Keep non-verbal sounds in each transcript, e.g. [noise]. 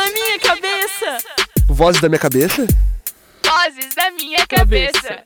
da minha cabeça! Vozes da minha cabeça? Vozes da minha cabeça!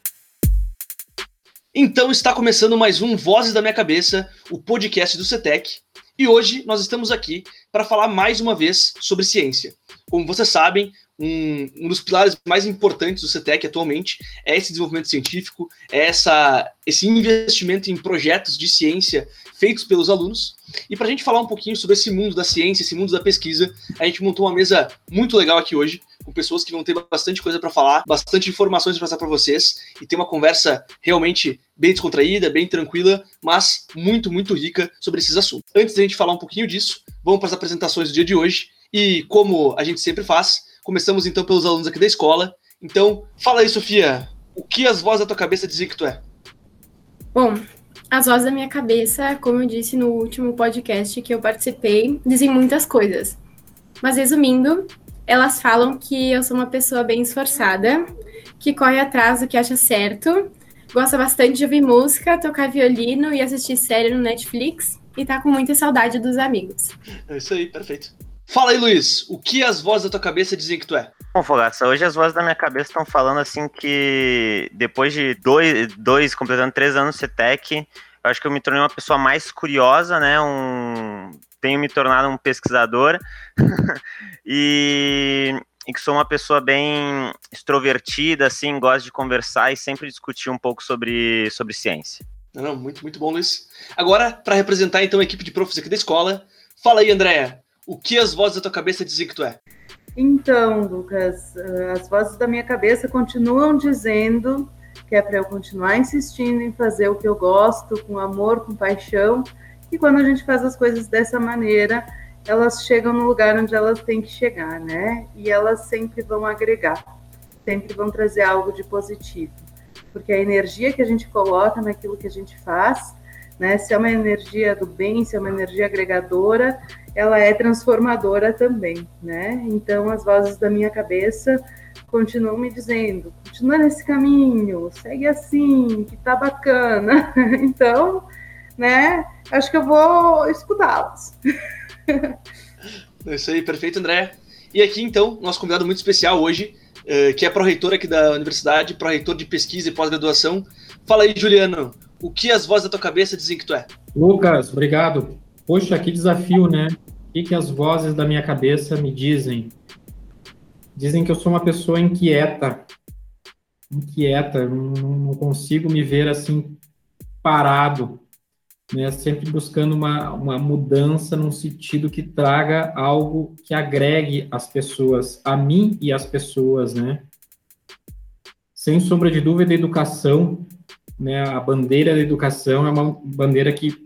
Então está começando mais um Vozes da Minha Cabeça, o podcast do CETEC. E hoje nós estamos aqui para falar mais uma vez sobre ciência. Como vocês sabem, um, um, dos pilares mais importantes do CETEC atualmente é esse desenvolvimento científico, é essa, esse investimento em projetos de ciência feitos pelos alunos. E para a gente falar um pouquinho sobre esse mundo da ciência, esse mundo da pesquisa, a gente montou uma mesa muito legal aqui hoje, com pessoas que vão ter bastante coisa para falar, bastante informações para passar para vocês, e ter uma conversa realmente bem descontraída, bem tranquila, mas muito, muito rica sobre esses assuntos. Antes da gente falar um pouquinho disso, vamos para as apresentações do dia de hoje. E como a gente sempre faz, Começamos então pelos alunos aqui da escola. Então, fala aí, Sofia, o que as vozes da tua cabeça dizem que tu é? Bom, as vozes da minha cabeça, como eu disse no último podcast que eu participei, dizem muitas coisas. Mas resumindo, elas falam que eu sou uma pessoa bem esforçada, que corre atrás do que acha certo, gosta bastante de ouvir música, tocar violino e assistir série no Netflix e tá com muita saudade dos amigos. É isso aí, perfeito. Fala aí, Luiz, o que as vozes da tua cabeça dizem que tu é? Bom, Fogaça, hoje as vozes da minha cabeça estão falando assim que depois de dois, dois completando três anos CETEC, eu acho que eu me tornei uma pessoa mais curiosa, né? Um, tenho me tornado um pesquisador [laughs] e, e que sou uma pessoa bem extrovertida, assim, gosto de conversar e sempre discutir um pouco sobre, sobre ciência. Não, não, muito, muito bom, Luiz. Agora, para representar então a equipe de profs aqui da escola, fala aí, Andréia, o que as vozes da tua cabeça dizem que tu é? Então, Lucas, eh, as vozes da minha cabeça continuam dizendo que é para eu continuar insistindo em fazer o que eu gosto, com amor, com paixão, e quando a gente faz as coisas dessa maneira, elas chegam no lugar onde elas têm que chegar, né? E elas sempre vão agregar, sempre vão trazer algo de positivo, porque a energia que a gente coloca naquilo que a gente faz, né? Se é uma energia do bem, se é uma energia agregadora, ela é transformadora também, né? Então as vozes da minha cabeça continuam me dizendo, continua nesse caminho, segue assim, que tá bacana. [laughs] Então, né? Acho que eu vou escutá-las. [laughs] [laughs] É isso aí, perfeito, André. E aqui então, nosso convidado muito especial hoje, eh, que é pró-reitor aqui da universidade, pró-reitor de pesquisa e pós-graduação. Fala aí, Juliano, o que as vozes da tua cabeça dizem que tu é? Lucas, obrigado. Poxa, que desafio, né? O que, as vozes da minha cabeça me dizem? Dizem que eu sou uma pessoa inquieta. Inquieta, não consigo me ver assim parado, né? Sempre buscando uma, uma mudança num sentido que traga algo que agregue as pessoas, a mim e as pessoas, né? Sem sombra de dúvida, a educação, né? A bandeira da educação é uma bandeira que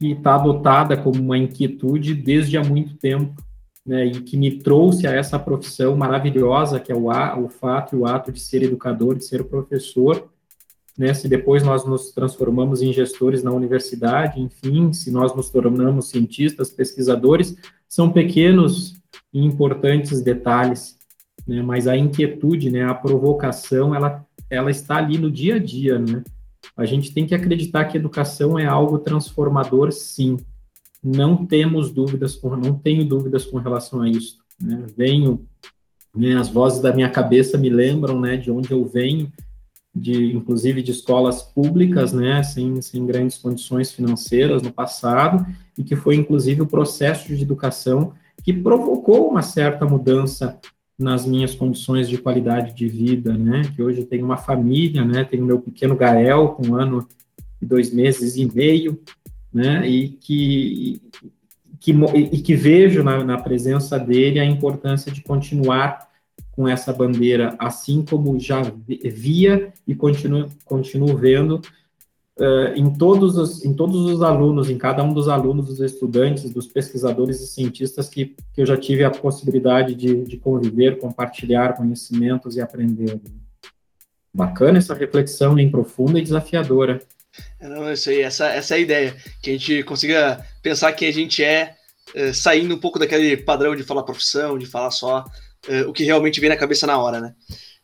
está adotada como uma inquietude desde há muito tempo, né, e que me trouxe a essa profissão maravilhosa que é o, o fato e o ato de ser educador, de ser professor, né, se depois nós nos transformamos em gestores na universidade, enfim, se nós nos tornamos cientistas, pesquisadores, são pequenos e importantes detalhes, né, mas a inquietude, né, a provocação, ela, ela está ali no dia a dia, né, a gente tem que acreditar que educação é algo transformador, sim. Não temos dúvidas, não tenho dúvidas com relação a isso. Né? Venho, né, as vozes da minha cabeça me lembram, né, de onde eu venho, de inclusive de escolas públicas, né, sem, sem grandes condições financeiras no passado, e que foi inclusive o processo de educação que provocou uma certa mudança nas minhas condições de qualidade de vida, né? Que hoje tenho uma família, né? Tenho meu pequeno Gael com um ano e dois meses e meio, né? E que que, e que vejo na, na presença dele a importância de continuar com essa bandeira, assim como já via e continuo, continuo vendo uh, em, todos os, em todos os alunos, em cada um dos alunos, dos estudantes, dos pesquisadores e cientistas que, que eu já tive a possibilidade de, de conviver, compartilhar conhecimentos e aprender. Bacana essa reflexão, bem profunda e desafiadora. É, não, isso aí, essa, essa é a ideia, que a gente consiga pensar que a gente é, é saindo um pouco daquele padrão de falar profissão, de falar só é, o que realmente vem na cabeça na hora, né?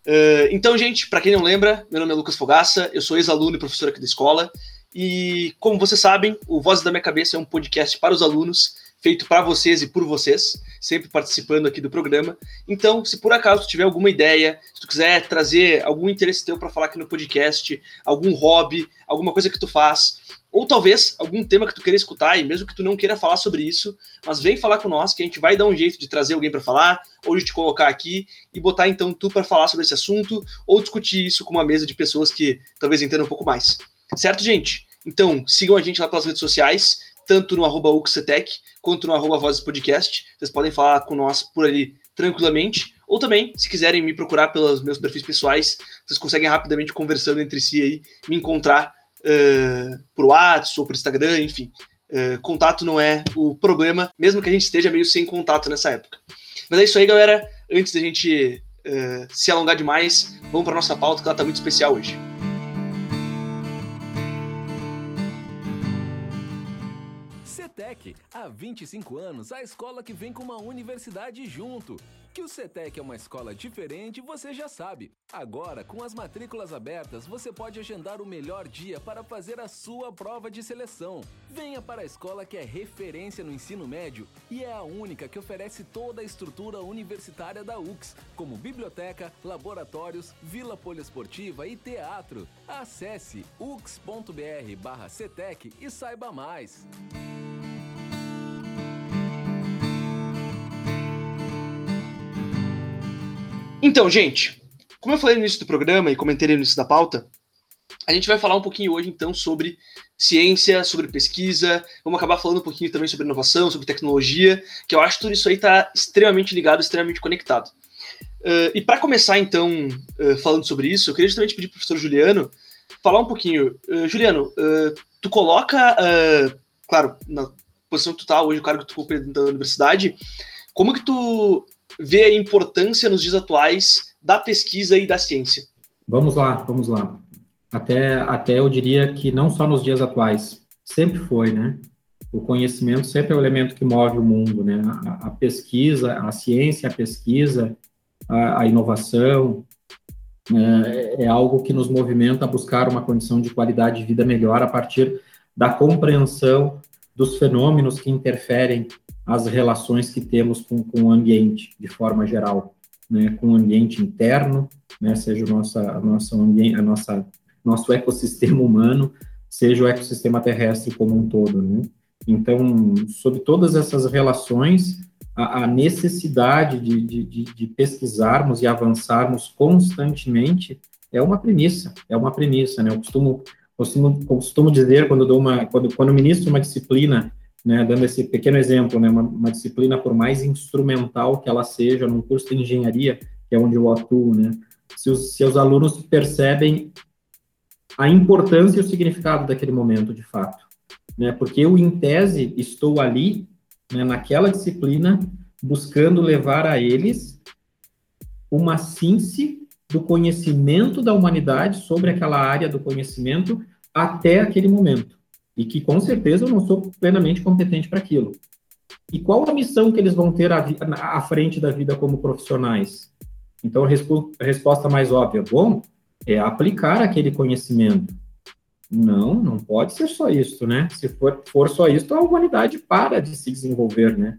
Uh, então, gente, para quem não lembra, meu nome é Lucas Fogaça, eu sou ex-aluno e professor aqui da escola. E, como vocês sabem, o Vozes da Minha Cabeça é um podcast para os alunos, feito para vocês e por vocês, sempre participando aqui do programa. Então, se por acaso tu tiver alguma ideia, se tu quiser trazer algum interesse teu para falar aqui no podcast, algum hobby, alguma coisa que tu faz, ou talvez algum tema que tu queira escutar e mesmo que tu não queira falar sobre isso, mas vem falar com nós que a gente vai dar um jeito de trazer alguém para falar, ou de te colocar aqui e botar então tu para falar sobre esse assunto, ou discutir isso com uma mesa de pessoas que talvez entendam um pouco mais. Certo, gente? Então, sigam a gente lá pelas redes sociais, tanto no arroba UXCTech quanto no arroba Vozes Podcast. Vocês podem falar com nós por ali tranquilamente. Ou também, se quiserem me procurar pelos meus perfis pessoais, vocês conseguem rapidamente conversando entre si aí, me encontrar uh, por WhatsApp ou por Instagram, enfim. Uh, contato não é o problema, mesmo que a gente esteja meio sem contato nessa época. Mas é isso aí, galera. Antes da gente uh, se alongar demais, vamos para nossa pauta que ela está muito especial hoje. CETEC, há 25 anos, a escola que vem com uma universidade junto. Que o CETEC é uma escola diferente, você já sabe. Agora, com as matrículas abertas, você pode agendar o melhor dia para fazer a sua prova de seleção. Venha para a escola que é referência no ensino médio e é a única que oferece toda a estrutura universitária da UX, como biblioteca, laboratórios, vila poliesportiva e teatro. Acesse ux.br/cetec e saiba mais. Então, gente, como eu falei no início do programa e comentei no início da pauta, a gente vai falar um pouquinho hoje, então, sobre ciência, sobre pesquisa, vamos acabar falando um pouquinho também sobre inovação, sobre tecnologia, que eu acho que tudo isso aí está extremamente ligado, extremamente conectado. Uh, e para começar, então, uh, falando sobre isso, eu queria justamente pedir para o professor Juliano falar um pouquinho. Uh, Juliano, tu coloca, claro, na posição que tu está hoje, o cargo que tu ocupa da universidade, como que tu vê a importância nos dias atuais da pesquisa e da ciência? Vamos lá, vamos lá. Até, até eu diria que não só nos dias atuais, sempre foi, né? O conhecimento sempre é o elemento que move o mundo, né? A, a pesquisa, a ciência, a pesquisa, a, a inovação, é, é, algo que nos movimenta a buscar uma condição de qualidade de vida melhor a partir da compreensão dos fenômenos que interferem as relações que temos com, com o ambiente, de forma geral, né, com o ambiente interno, né, seja o nossa, a nossa ambiente, a nossa, nosso ecossistema humano, seja o ecossistema terrestre como um todo, né? Então, sobre todas essas relações, a, a necessidade de, de, de, pesquisarmos e avançarmos constantemente é uma premissa, é uma premissa, né? Eu costumo, costumo, costumo dizer quando dou uma, quando, quando ministro uma disciplina né, dando esse pequeno exemplo, né, uma, uma, disciplina, por mais instrumental que ela seja, num curso de engenharia, que é onde eu atuo, né, se os, se os alunos percebem a importância e o significado daquele momento, de fato. Né, porque eu, em tese, estou ali, né, naquela disciplina, buscando levar a eles uma síntese do conhecimento da humanidade sobre aquela área do conhecimento até aquele momento e que com certeza eu não sou plenamente competente para aquilo. E qual a missão que eles vão ter à, à frente da vida como profissionais? Então, a, respo a resposta mais óbvia, bom, é aplicar aquele conhecimento. Não, não pode ser só isso, né? Se for, for só isso, a humanidade para de se desenvolver, né?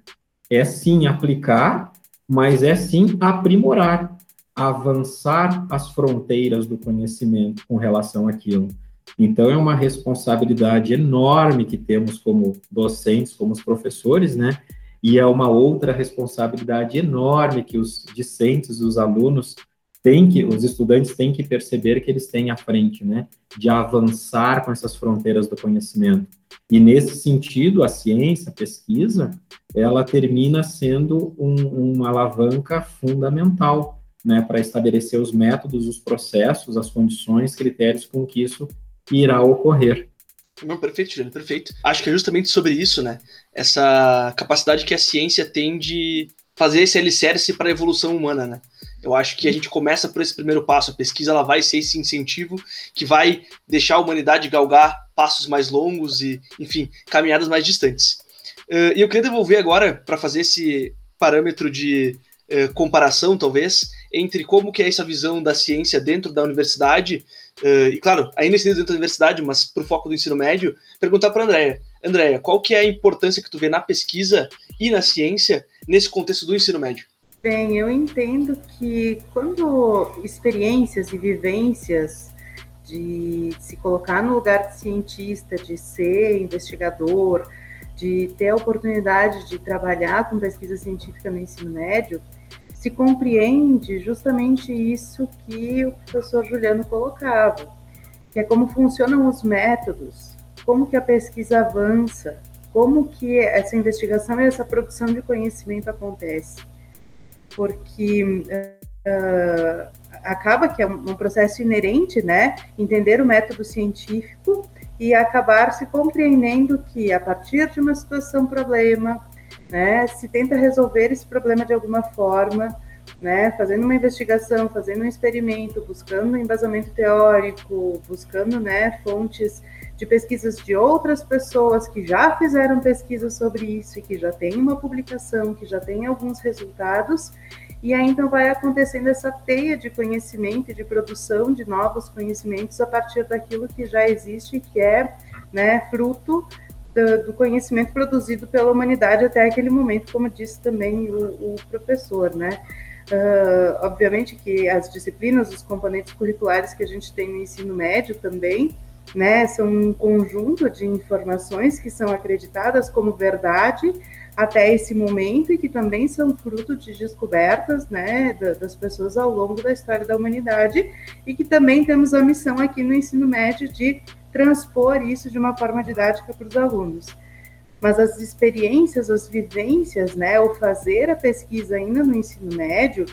É sim aplicar, mas é sim aprimorar, avançar as fronteiras do conhecimento com relação àquilo. Então, é uma responsabilidade enorme que temos como docentes, como os professores, né? E é uma outra responsabilidade enorme que os discentes, os alunos têm que, os estudantes têm que perceber que eles têm à frente, né? De avançar com essas fronteiras do conhecimento. E nesse sentido, a ciência, a pesquisa, ela termina sendo um, uma alavanca fundamental, né? Para estabelecer os métodos, os processos, as condições, critérios com que isso irá ocorrer. Não, perfeito, Juliano, perfeito. Acho que é justamente sobre isso, né? Essa capacidade que a ciência tem de fazer esse alicerce para a evolução humana, né? Eu acho que a gente começa por esse primeiro passo. A pesquisa ela vai ser esse incentivo que vai deixar a humanidade galgar passos mais longos e, enfim, caminhadas mais distantes. Uh, e eu queria devolver agora para fazer esse parâmetro de uh, comparação, talvez, entre como que é essa visão da ciência dentro da universidade, uh, e claro, ainda dentro da universidade, mas para o foco do ensino médio, perguntar para a Andréia. Andréia, qual que é a importância que tu vê na pesquisa e na ciência nesse contexto do ensino médio? Bem, eu entendo que quando experiências e vivências de se colocar no lugar de cientista, de ser investigador, de ter a oportunidade de trabalhar com pesquisa científica no ensino médio, se compreende justamente isso que o professor Juliano colocava, que é como funcionam os métodos, como que a pesquisa avança, como que essa investigação e essa produção de conhecimento acontece. Porque uh, acaba que é um processo inerente, né, entender o método científico e acabar se compreendendo que a partir de uma situação problema, né, se tenta resolver esse problema de alguma forma, né, fazendo uma investigação, fazendo um experimento, buscando embasamento teórico, buscando, né, fontes de pesquisas de outras pessoas que já fizeram pesquisa sobre isso e que já tem uma publicação, que já tem alguns resultados, e aí então vai acontecendo essa teia de conhecimento de produção de novos conhecimentos a partir daquilo que já existe, que é né, fruto do, do, conhecimento produzido pela humanidade até aquele momento, como disse também o, o professor, né? Uh, obviamente que as disciplinas, os componentes curriculares que a gente tem no ensino médio também, né, são um conjunto de informações que são acreditadas como verdade até esse momento e que também são fruto de descobertas, né, das pessoas ao longo da história da humanidade e que também temos a missão aqui no ensino médio de transpor isso de uma forma didática para os alunos. Mas as experiências, as vivências, né, o fazer a pesquisa ainda no ensino médio,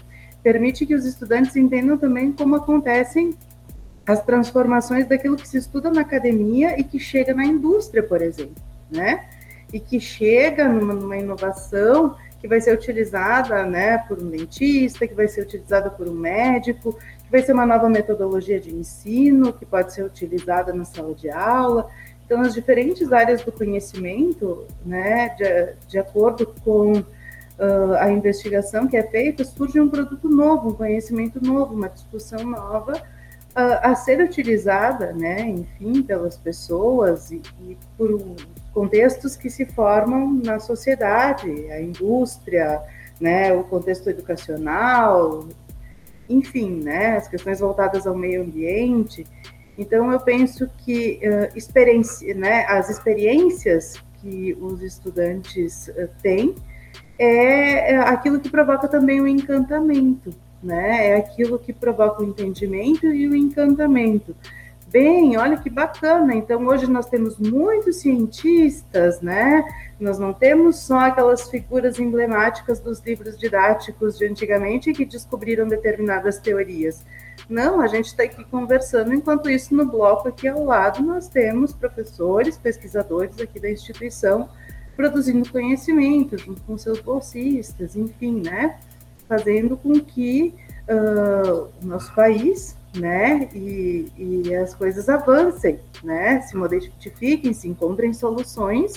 permite que os estudantes entendam também como acontecem as transformações daquilo que se estuda na academia e que chega na indústria, por exemplo, né? E que chega numa, numa inovação que vai ser utilizada, né, por um dentista, que vai ser utilizada por um médico, vai ser uma nova metodologia de ensino, que pode ser utilizada na sala de aula. Então, as diferentes áreas do conhecimento, né, de, de acordo com uh, a investigação que é feita, surge um produto novo, um conhecimento novo, uma discussão nova uh, a ser utilizada, né, enfim, pelas pessoas e, e por contextos que se formam na sociedade, a indústria, né, o contexto educacional, enfim, né, as questões voltadas ao meio ambiente. Então, eu penso que uh, experiência, né, as experiências que os estudantes uh, têm é, é aquilo que provoca também o encantamento, né? É aquilo que provoca o entendimento e o encantamento. Bem, olha que bacana. Então, hoje nós temos muitos cientistas, né? Nós não temos só aquelas figuras emblemáticas dos livros didáticos de antigamente que descobriram determinadas teorias. Não, a gente está aqui conversando, enquanto isso, no bloco aqui ao lado, nós temos professores, pesquisadores aqui da instituição produzindo conhecimento junto com seus bolsistas, enfim, né? Fazendo com que uh, o nosso país, né, e, e as coisas avancem, né? Se modifiquem, se encontrem soluções,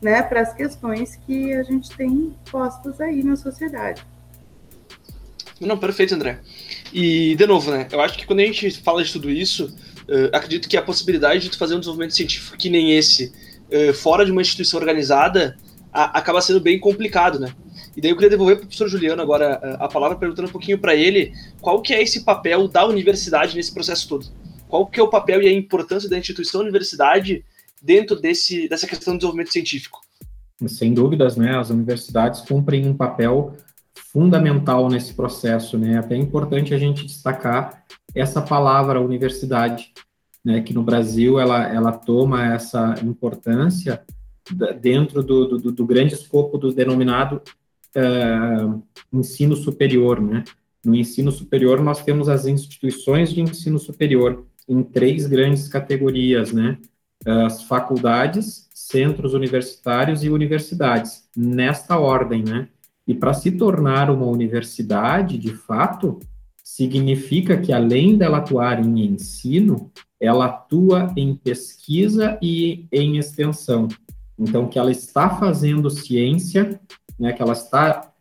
né, para as questões que a gente tem postas aí na sociedade. Não, perfeito, André. E, de novo, né, eu acho que quando a gente fala de tudo isso, uh, acredito que a possibilidade de tu fazer um desenvolvimento científico que nem esse, uh, fora de uma instituição organizada, a, acaba sendo bem complicado, né? E daí eu queria devolver para o professor Juliano agora uh, a palavra, perguntando um pouquinho para ele qual que é esse papel da universidade nesse processo todo. Qual que é o papel e a importância da instituição universidade dentro desse, dessa questão do desenvolvimento científico? Sem dúvidas, né? As universidades cumprem um papel fundamental nesse processo, né? Até é importante a gente destacar essa palavra universidade, né? Que no Brasil ela, ela toma essa importância dentro do, do, do grande escopo do denominado uh, ensino superior, né? No ensino superior nós temos as instituições de ensino superior em três grandes categorias, né? As faculdades, centros universitários e universidades, nesta ordem, né? E para se tornar uma universidade, de fato, significa que além dela atuar em ensino, ela atua em pesquisa e em extensão. Então, que ela está fazendo ciência, né, que ela está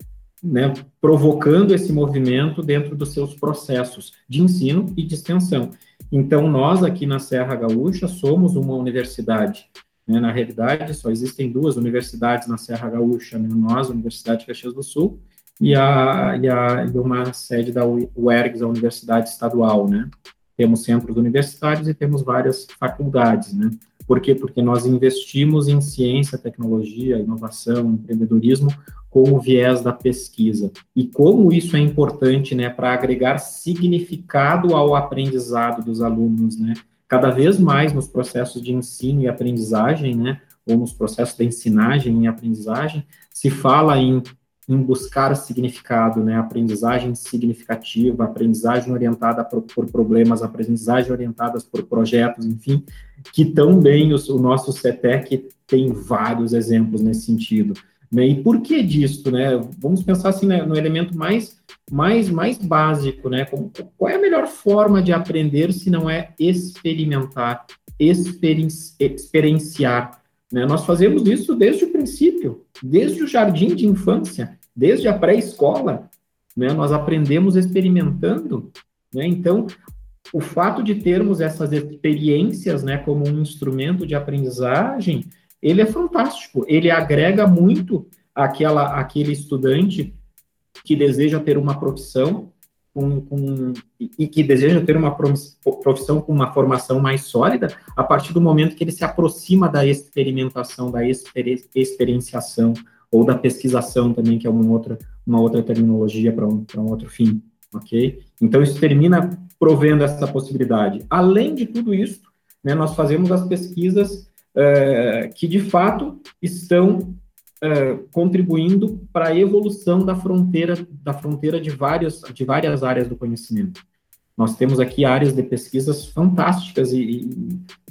né, provocando esse movimento dentro dos seus processos de ensino e de extensão. Então, nós aqui na Serra Gaúcha somos uma universidade. Né? Na realidade, só existem duas universidades na Serra Gaúcha, né? nós, a Universidade de Caxias do Sul, e, a, e, a, e uma sede da UERGS, a Universidade Estadual, né? Temos centros universitários e temos várias faculdades, né? Por quê? Porque nós investimos em ciência, tecnologia, inovação, empreendedorismo com o viés da pesquisa. E como isso é importante, né, para agregar significado ao aprendizado dos alunos, né? Cada vez mais nos processos de ensino e aprendizagem, né, ou nos processos de ensinagem e aprendizagem, se fala em em buscar significado, né, aprendizagem significativa, aprendizagem orientada por, por problemas, aprendizagem orientadas por projetos, enfim, que também o nosso CETEC tem vários exemplos nesse sentido. Né? E por que disso, né? Vamos pensar assim né, no elemento mais, mais, mais básico, né? Como, qual é a melhor forma de aprender se não é experimentar, experienciar? Né? Nós fazemos isso desde o princípio, desde o jardim de infância desde a pré-escola, né, nós aprendemos experimentando, né, então o fato de termos essas experiências, né, como um instrumento de aprendizagem, ele é fantástico, ele agrega muito aquela, aquele estudante que deseja ter uma profissão com, com, e que deseja ter uma profissão com uma formação mais sólida, a partir do momento que ele se aproxima da experimentação, da exper experienciação, ou da pesquisação também, que é uma outra, uma outra terminologia para um, um outro fim, ok? Então, isso termina provendo essa possibilidade. Além de tudo isso, né, nós fazemos as pesquisas é, que, de fato, estão é, contribuindo para a evolução da fronteira, da fronteira de, várias, de várias áreas do conhecimento. Nós temos aqui áreas de pesquisas fantásticas e,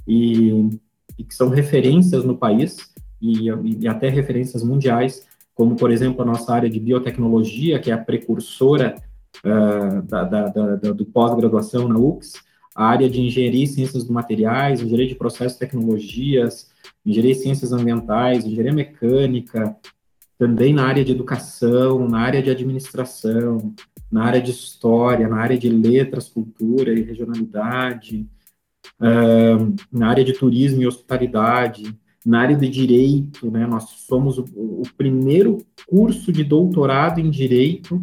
e, e que são referências no país, e, e até referências mundiais, como, por exemplo, a nossa área de biotecnologia, que é a precursora uh, da, da, da, do pós-graduação na UX, a área de engenharia e ciências do materiais, engenharia de processos e tecnologias, engenharia ciências ambientais, engenharia mecânica, também na área de educação, na área de administração, na área de história, na área de letras, cultura e regionalidade, uh, na área de turismo e hospitalidade, na área de direito, né, nós somos o, o, primeiro curso de doutorado em direito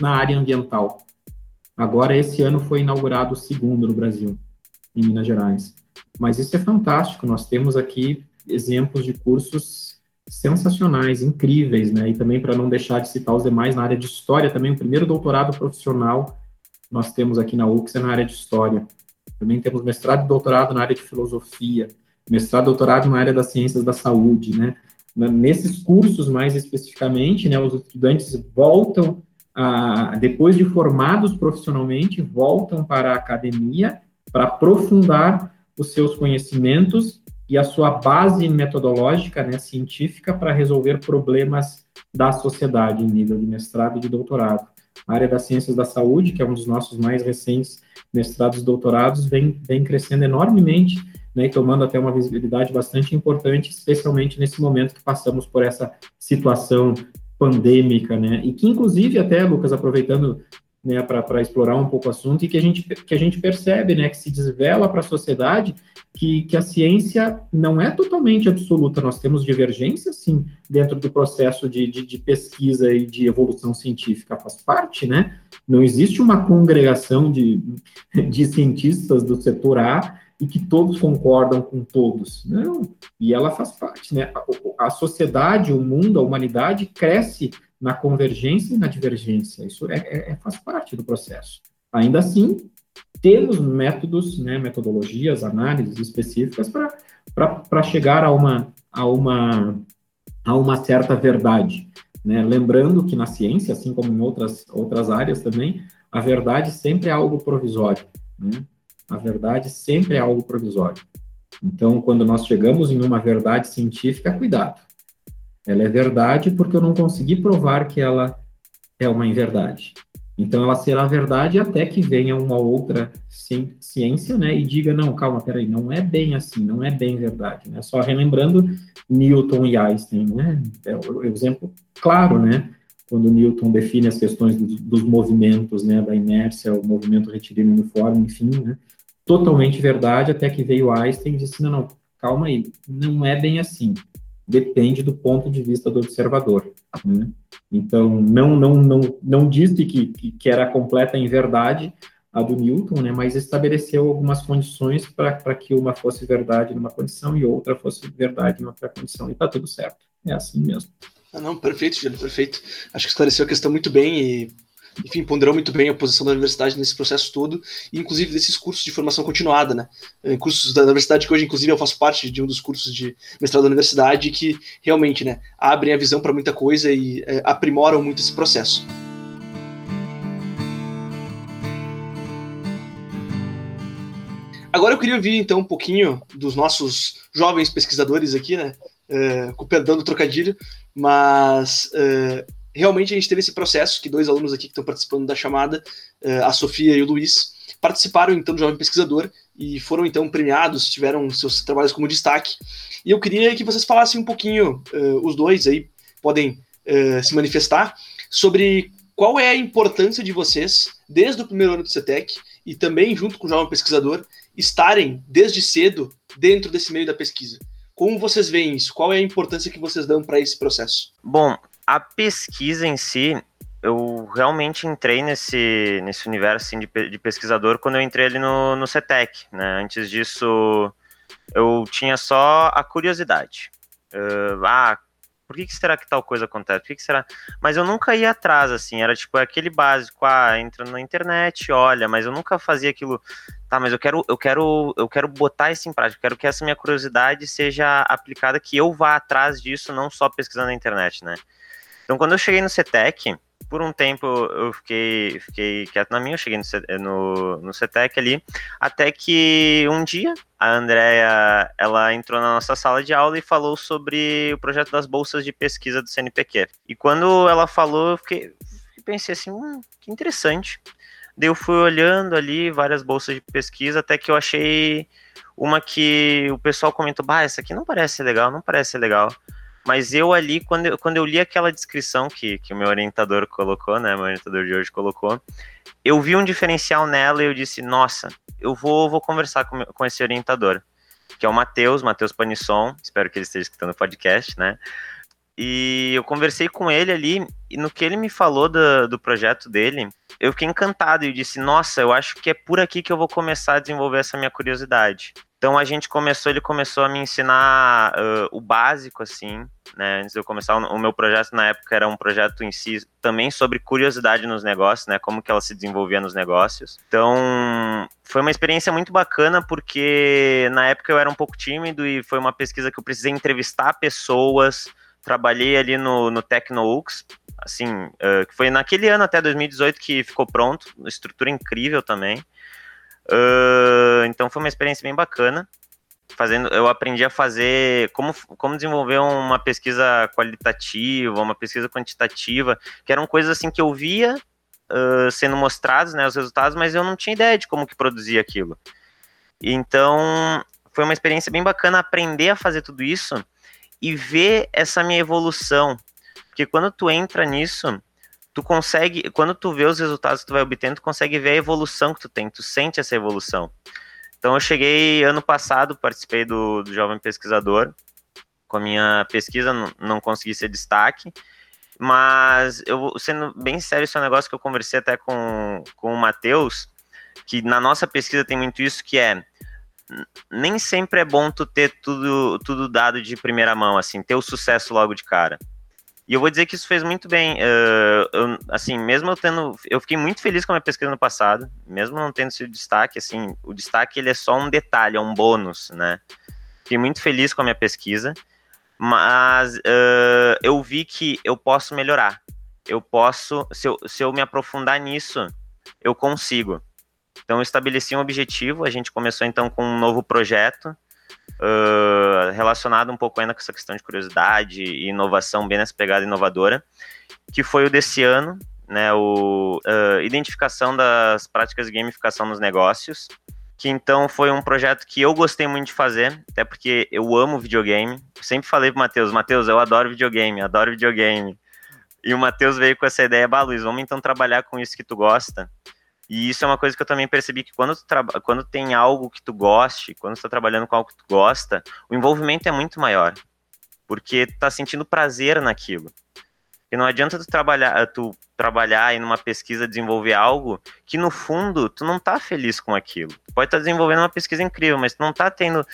na área ambiental. Agora, esse ano foi inaugurado o segundo no Brasil, em Minas Gerais. Mas isso é fantástico, nós temos aqui exemplos de cursos sensacionais, incríveis, né? E também, para não deixar de citar os demais, na área de história também, o primeiro doutorado profissional nós temos aqui na UX é na área de história. Também temos mestrado e doutorado na área de filosofia mestrado, doutorado na área das ciências da saúde, né? Nesses cursos, mais especificamente, né, os estudantes voltam, a, depois de formados profissionalmente, voltam para a academia para aprofundar os seus conhecimentos e a sua base metodológica, né, científica, para resolver problemas da sociedade em nível de mestrado e de doutorado. A área das ciências da saúde, que é um dos nossos mais recentes mestrados e doutorados, vem, vem crescendo enormemente né, e tomando até uma visibilidade bastante importante, especialmente nesse momento que passamos por essa situação pandêmica, né, e que inclusive até, Lucas, aproveitando né, para explorar um pouco o assunto, e que a gente, que a gente percebe, né, que se desvela para a sociedade que, que a ciência não é totalmente absoluta, nós temos divergências, sim, dentro do processo de, de, de pesquisa e de evolução científica, faz parte, né, não existe uma congregação de, de cientistas do setor A e que todos concordam com todos. Não, e ela faz parte, né? A, a sociedade, o mundo, a humanidade cresce na convergência e na divergência. Isso é, é, é faz parte do processo. Ainda assim, temos métodos, né, metodologias, análises específicas para chegar a uma, a, uma, a uma certa verdade. Né? Lembrando que na ciência, assim como em outras, outras áreas também, a verdade sempre é algo provisório. Né? A verdade sempre é algo provisório. Então, quando nós chegamos em uma verdade científica, cuidado. Ela é verdade porque eu não consegui provar que ela é uma inverdade. Então, ela será verdade até que venha uma outra ciência, né, e diga, não, calma, peraí, não é bem assim, não é bem verdade, né? Só relembrando Newton e Einstein, né? É o exemplo claro, né? Quando Newton define as questões dos, dos movimentos, né, da inércia, o movimento retilíneo uniforme, enfim, né? totalmente verdade, até que veio Einstein e disse, não, não, calma aí, não é bem assim. Depende do ponto de vista do observador. Né? Então, não, não, não, não disse que, que, que era completa em verdade a do Newton, né, mas estabeleceu algumas condições para que uma fosse verdade numa condição e outra fosse verdade em outra condição, e está tudo certo. É assim mesmo. Ah, não, perfeito, Júlio, perfeito. Acho que esclareceu a questão muito bem e enfim, ponderou muito bem a posição da universidade nesse processo todo, e inclusive desses cursos de formação continuada, né? Cursos da universidade que hoje, inclusive, eu faço parte de um dos cursos de mestrado da universidade que realmente, né, abrem a visão para muita coisa e é, aprimoram muito esse processo. Agora eu queria ouvir então um pouquinho dos nossos jovens pesquisadores aqui, né? Uh, com perdão do trocadilho, mas uh, realmente a gente teve esse processo que dois alunos aqui que estão participando da chamada, uh, a Sofia e o Luiz, participaram então do Jovem Pesquisador e foram então premiados, tiveram seus trabalhos como destaque. E eu queria que vocês falassem um pouquinho, uh, os dois aí podem uh, se manifestar, sobre qual é a importância de vocês, desde o primeiro ano do CETEC e também junto com o Jovem Pesquisador, estarem desde cedo dentro desse meio da pesquisa. Como vocês veem isso? Qual é a importância que vocês dão para esse processo? Bom, a pesquisa em si, eu realmente entrei nesse, nesse universo assim, de, de pesquisador quando eu entrei ali no, no CETEC. Né? Antes disso, eu tinha só a curiosidade. Uh, ah, por que, que, será que tal coisa acontece? Por que, que, será? Mas eu nunca ia atrás, assim, era tipo aquele básico, ah, entra na internet, olha, mas eu nunca fazia aquilo, tá, mas eu quero, eu quero, eu quero botar isso em prática, eu quero que essa minha curiosidade seja aplicada, que eu vá atrás disso, não só pesquisando na internet, né? Então, quando eu cheguei no CETEC, por um tempo eu fiquei, fiquei quieto na minha, eu cheguei no, no, no CETEC ali, até que um dia a Andrea, ela entrou na nossa sala de aula e falou sobre o projeto das bolsas de pesquisa do CNPq. E quando ela falou, eu fiquei, pensei assim, hum, que interessante. Daí eu fui olhando ali várias bolsas de pesquisa, até que eu achei uma que o pessoal comentou, bah, essa aqui não parece legal, não parece legal. Mas eu ali, quando eu, quando eu li aquela descrição que, que o meu orientador colocou, né? Meu orientador de hoje colocou, eu vi um diferencial nela e eu disse, nossa, eu vou, vou conversar com, com esse orientador, que é o Matheus, Matheus Panisson, espero que ele esteja escutando o podcast, né? E eu conversei com ele ali, e no que ele me falou do, do projeto dele, eu fiquei encantado e disse: Nossa, eu acho que é por aqui que eu vou começar a desenvolver essa minha curiosidade. Então a gente começou, ele começou a me ensinar uh, o básico, assim, né? Antes de eu começar, o meu projeto na época era um projeto em si também sobre curiosidade nos negócios, né? Como que ela se desenvolvia nos negócios. Então foi uma experiência muito bacana porque na época eu era um pouco tímido e foi uma pesquisa que eu precisei entrevistar pessoas. Trabalhei ali no, no Tecnoux, assim, uh, que foi naquele ano até 2018 que ficou pronto, estrutura incrível também. Uh, então foi uma experiência bem bacana. Fazendo, eu aprendi a fazer como, como desenvolver uma pesquisa qualitativa, uma pesquisa quantitativa, que eram coisas assim que eu via uh, sendo mostrados, né, os resultados, mas eu não tinha ideia de como que produzia aquilo. Então foi uma experiência bem bacana aprender a fazer tudo isso e ver essa minha evolução, porque quando tu entra nisso, tu consegue, quando tu vê os resultados que tu vai obtendo, tu consegue ver a evolução que tu tem, tu sente essa evolução. Então eu cheguei ano passado, participei do, do Jovem Pesquisador, com a minha pesquisa não, não consegui ser destaque, mas eu sendo bem sério, esse é um negócio que eu conversei até com, com o Matheus, que na nossa pesquisa tem muito isso que é nem sempre é bom tu ter tudo, tudo dado de primeira mão, assim, ter o sucesso logo de cara. E eu vou dizer que isso fez muito bem. Uh, eu, assim, mesmo eu tendo. Eu fiquei muito feliz com a minha pesquisa no passado, mesmo não tendo sido destaque, assim, o destaque ele é só um detalhe, é um bônus, né? Fiquei muito feliz com a minha pesquisa, mas uh, eu vi que eu posso melhorar. Eu posso, se eu, se eu me aprofundar nisso, eu consigo. Então, eu estabeleci um objetivo, a gente começou então com um novo projeto, uh, relacionado um pouco ainda com essa questão de curiosidade e inovação, bem nessa pegada inovadora, que foi o desse ano, né, o uh, identificação das práticas de gamificação nos negócios, que então foi um projeto que eu gostei muito de fazer, até porque eu amo videogame. sempre falei pro Matheus, Matheus, eu adoro videogame, adoro videogame. E o Matheus veio com essa ideia, bah, Luiz, vamos então trabalhar com isso que tu gosta. E isso é uma coisa que eu também percebi que quando, tu quando tem algo que tu goste, quando tu tá trabalhando com algo que tu gosta, o envolvimento é muito maior. Porque tu tá sentindo prazer naquilo. E não adianta tu trabalhar, tu trabalhar em uma pesquisa, desenvolver algo que no fundo tu não tá feliz com aquilo. Tu pode estar tá desenvolvendo uma pesquisa incrível, mas tu não tá tendo,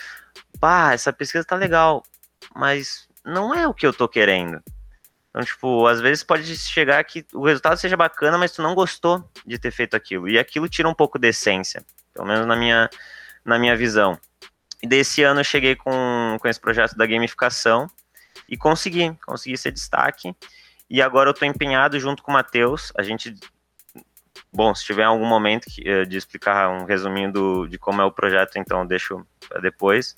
pá, essa pesquisa tá legal, mas não é o que eu tô querendo. Então, tipo, às vezes pode chegar que o resultado seja bacana, mas tu não gostou de ter feito aquilo. E aquilo tira um pouco de essência, pelo menos na minha, na minha visão. E desse ano eu cheguei com, com esse projeto da gamificação e consegui, consegui ser destaque. E agora eu estou empenhado junto com o Matheus. A gente. Bom, se tiver algum momento eh, de explicar um resuminho do, de como é o projeto, então deixo depois.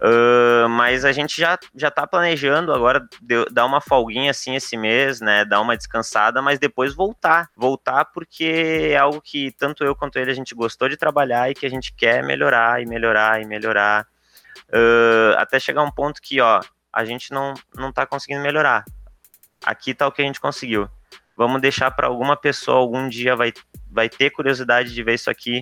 Uh, mas a gente já, já tá planejando agora dar uma folguinha assim esse mês, né? Dar uma descansada, mas depois voltar. Voltar porque é algo que tanto eu quanto ele a gente gostou de trabalhar e que a gente quer melhorar e melhorar e melhorar. Uh, até chegar um ponto que, ó, a gente não, não tá conseguindo melhorar aqui tá o que a gente conseguiu. Vamos deixar para alguma pessoa algum dia vai, vai ter curiosidade de ver isso aqui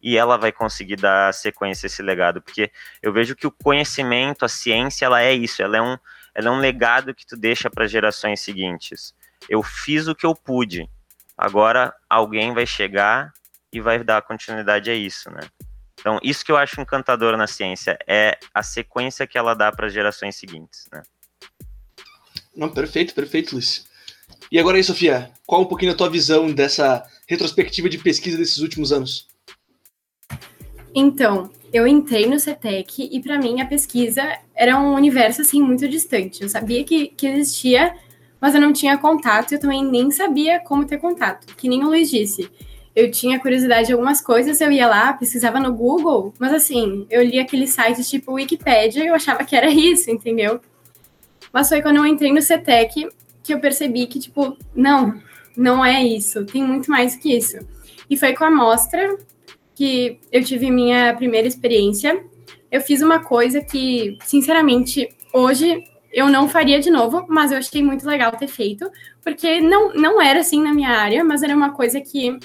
e ela vai conseguir dar sequência a esse legado, porque eu vejo que o conhecimento, a ciência, ela é isso, ela é um, ela é um legado que tu deixa para gerações seguintes. Eu fiz o que eu pude, agora alguém vai chegar e vai dar continuidade a isso, né? Então, isso que eu acho encantador na ciência é a sequência que ela dá para as gerações seguintes, né? Não, perfeito, perfeito, Luiz. E agora aí, Sofia, qual um pouquinho a tua visão dessa retrospectiva de pesquisa desses últimos anos? Então, eu entrei no CETEC e para mim a pesquisa era um universo assim muito distante. Eu sabia que, que existia, mas eu não tinha contato, eu também nem sabia como ter contato. Que nem o Luiz disse. Eu tinha curiosidade de algumas coisas, eu ia lá, pesquisava no Google, mas assim, eu li aqueles sites tipo Wikipedia e eu achava que era isso, entendeu? Mas foi quando eu entrei no CETEC que eu percebi que, tipo, não, não é isso, tem muito mais que isso. E foi com a mostra que eu tive minha primeira experiência. Eu fiz uma coisa que, sinceramente, hoje eu não faria de novo, mas eu achei muito legal ter feito, porque não, não era assim na minha área, mas era uma coisa que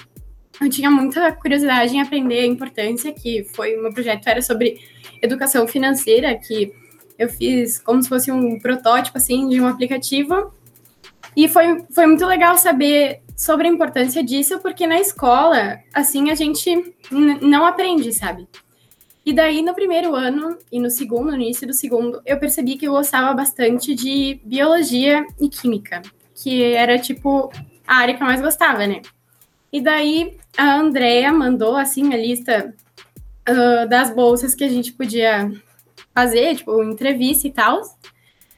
eu tinha muita curiosidade em aprender a importância, que foi meu projeto era sobre educação financeira, que eu fiz como se fosse um protótipo, assim, de um aplicativo. E foi, foi muito legal saber sobre a importância disso, porque na escola, assim, a gente não aprende, sabe? E daí, no primeiro ano e no segundo, no início do segundo, eu percebi que eu gostava bastante de biologia e química, que era, tipo, a área que eu mais gostava, né? E daí, a Andrea mandou, assim, a lista uh, das bolsas que a gente podia fazer, tipo, entrevista e tal.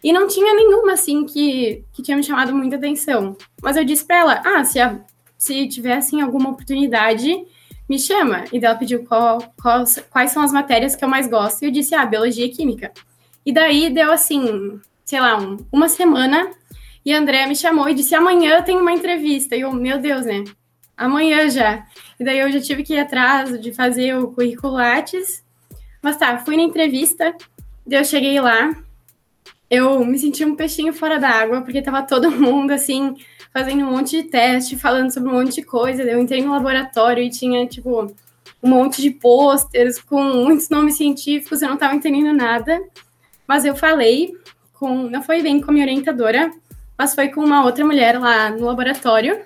E não tinha nenhuma, assim, que, que tinha me chamado muita atenção. Mas eu disse pra ela, ah, se, a, se tiver, assim, alguma oportunidade, me chama. E ela pediu qual, qual, quais são as matérias que eu mais gosto. E eu disse, ah, biologia e química. E daí deu, assim, sei lá, um, uma semana. E a Andrea me chamou e disse, amanhã tem uma entrevista. E eu, meu Deus, né? Amanhã já. E daí eu já tive que ir atrás de fazer o currículo Lattes mas tá, fui na entrevista, eu cheguei lá, eu me senti um peixinho fora da água, porque tava todo [laughs] mundo assim, fazendo um monte de teste, falando sobre um monte de coisa. Eu entrei no laboratório e tinha, tipo, um monte de pôsteres com muitos nomes científicos, eu não tava entendendo nada. Mas eu falei com. Não foi bem com a minha orientadora, mas foi com uma outra mulher lá no laboratório,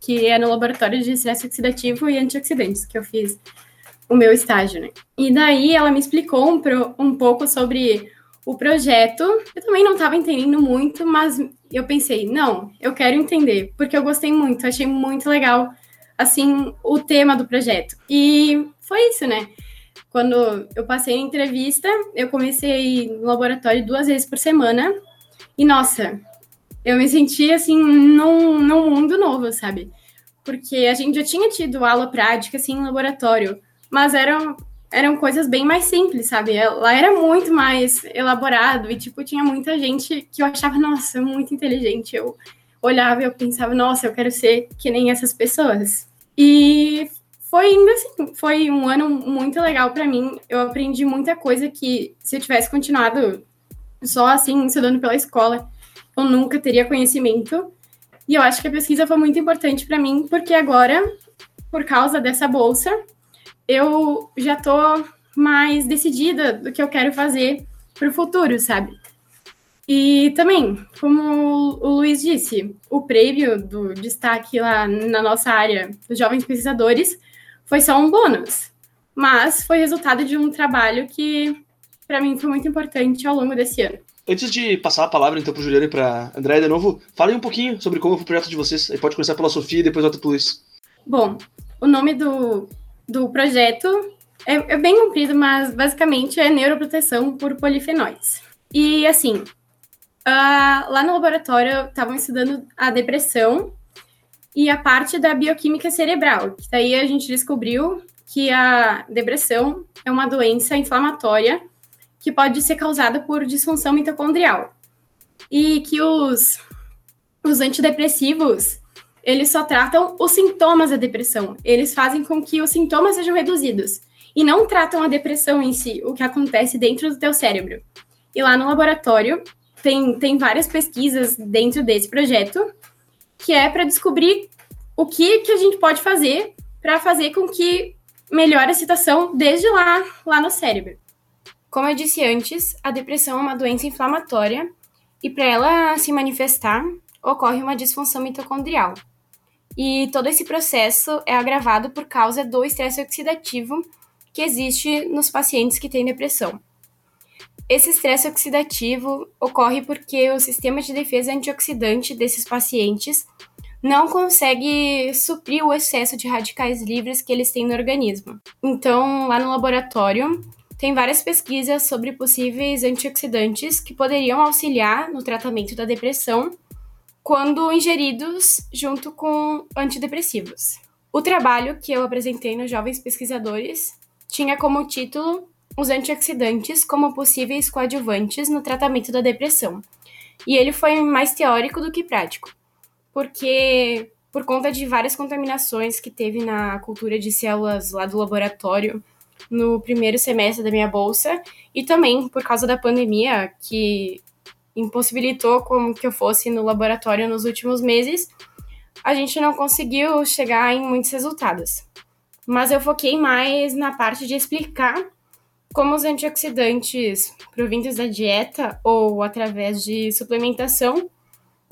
que é no laboratório de estresse oxidativo e antioxidantes, que eu fiz o meu estágio, né? E daí ela me explicou um, um pouco sobre o projeto. Eu também não estava entendendo muito, mas eu pensei, não, eu quero entender, porque eu gostei muito, achei muito legal, assim, o tema do projeto. E foi isso, né? Quando eu passei a entrevista, eu comecei no laboratório duas vezes por semana. E, nossa, eu me senti, assim, num, num mundo novo, sabe? Porque a gente já tinha tido aula prática, assim, em laboratório mas eram, eram coisas bem mais simples, sabe? Lá era muito mais elaborado e, tipo, tinha muita gente que eu achava, nossa, muito inteligente. Eu olhava e eu pensava, nossa, eu quero ser que nem essas pessoas. E foi ainda assim, foi um ano muito legal para mim. Eu aprendi muita coisa que, se eu tivesse continuado só assim, estudando pela escola, eu nunca teria conhecimento. E eu acho que a pesquisa foi muito importante para mim, porque agora por causa dessa bolsa, eu já tô mais decidida do que eu quero fazer para o futuro, sabe? E também, como o Luiz disse, o prêmio do destaque lá na nossa área dos jovens pesquisadores foi só um bônus, mas foi resultado de um trabalho que, para mim, foi muito importante ao longo desse ano. Antes de passar a palavra então para o Juliano e para André de novo, falem um pouquinho sobre como foi o projeto de vocês. Aí pode começar pela Sofia e depois volta para o Luiz. Bom, o nome do, do projeto é, é bem comprido, mas basicamente é neuroproteção por polifenóis. E assim, uh, lá no laboratório estavam estudando a depressão e a parte da bioquímica cerebral, que daí a gente descobriu que a depressão é uma doença inflamatória que pode ser causada por disfunção mitocondrial. E que os, os antidepressivos, eles só tratam os sintomas da depressão. Eles fazem com que os sintomas sejam reduzidos. E não tratam a depressão em si, o que acontece dentro do teu cérebro. E lá no laboratório, tem, tem várias pesquisas dentro desse projeto, que é para descobrir o que, que a gente pode fazer para fazer com que melhore a situação desde lá, lá no cérebro. Como eu disse antes, a depressão é uma doença inflamatória e para ela se manifestar, ocorre uma disfunção mitocondrial. E todo esse processo é agravado por causa do estresse oxidativo que existe nos pacientes que têm depressão. Esse estresse oxidativo ocorre porque o sistema de defesa antioxidante desses pacientes não consegue suprir o excesso de radicais livres que eles têm no organismo. Então, lá no laboratório, tem várias pesquisas sobre possíveis antioxidantes que poderiam auxiliar no tratamento da depressão quando ingeridos junto com antidepressivos. O trabalho que eu apresentei nos Jovens Pesquisadores tinha como título Os antioxidantes como possíveis coadjuvantes no tratamento da depressão. E ele foi mais teórico do que prático, porque por conta de várias contaminações que teve na cultura de células lá do laboratório, no primeiro semestre da minha bolsa e também por causa da pandemia que impossibilitou como que eu fosse no laboratório nos últimos meses, a gente não conseguiu chegar em muitos resultados. Mas eu foquei mais na parte de explicar como os antioxidantes provindos da dieta ou através de suplementação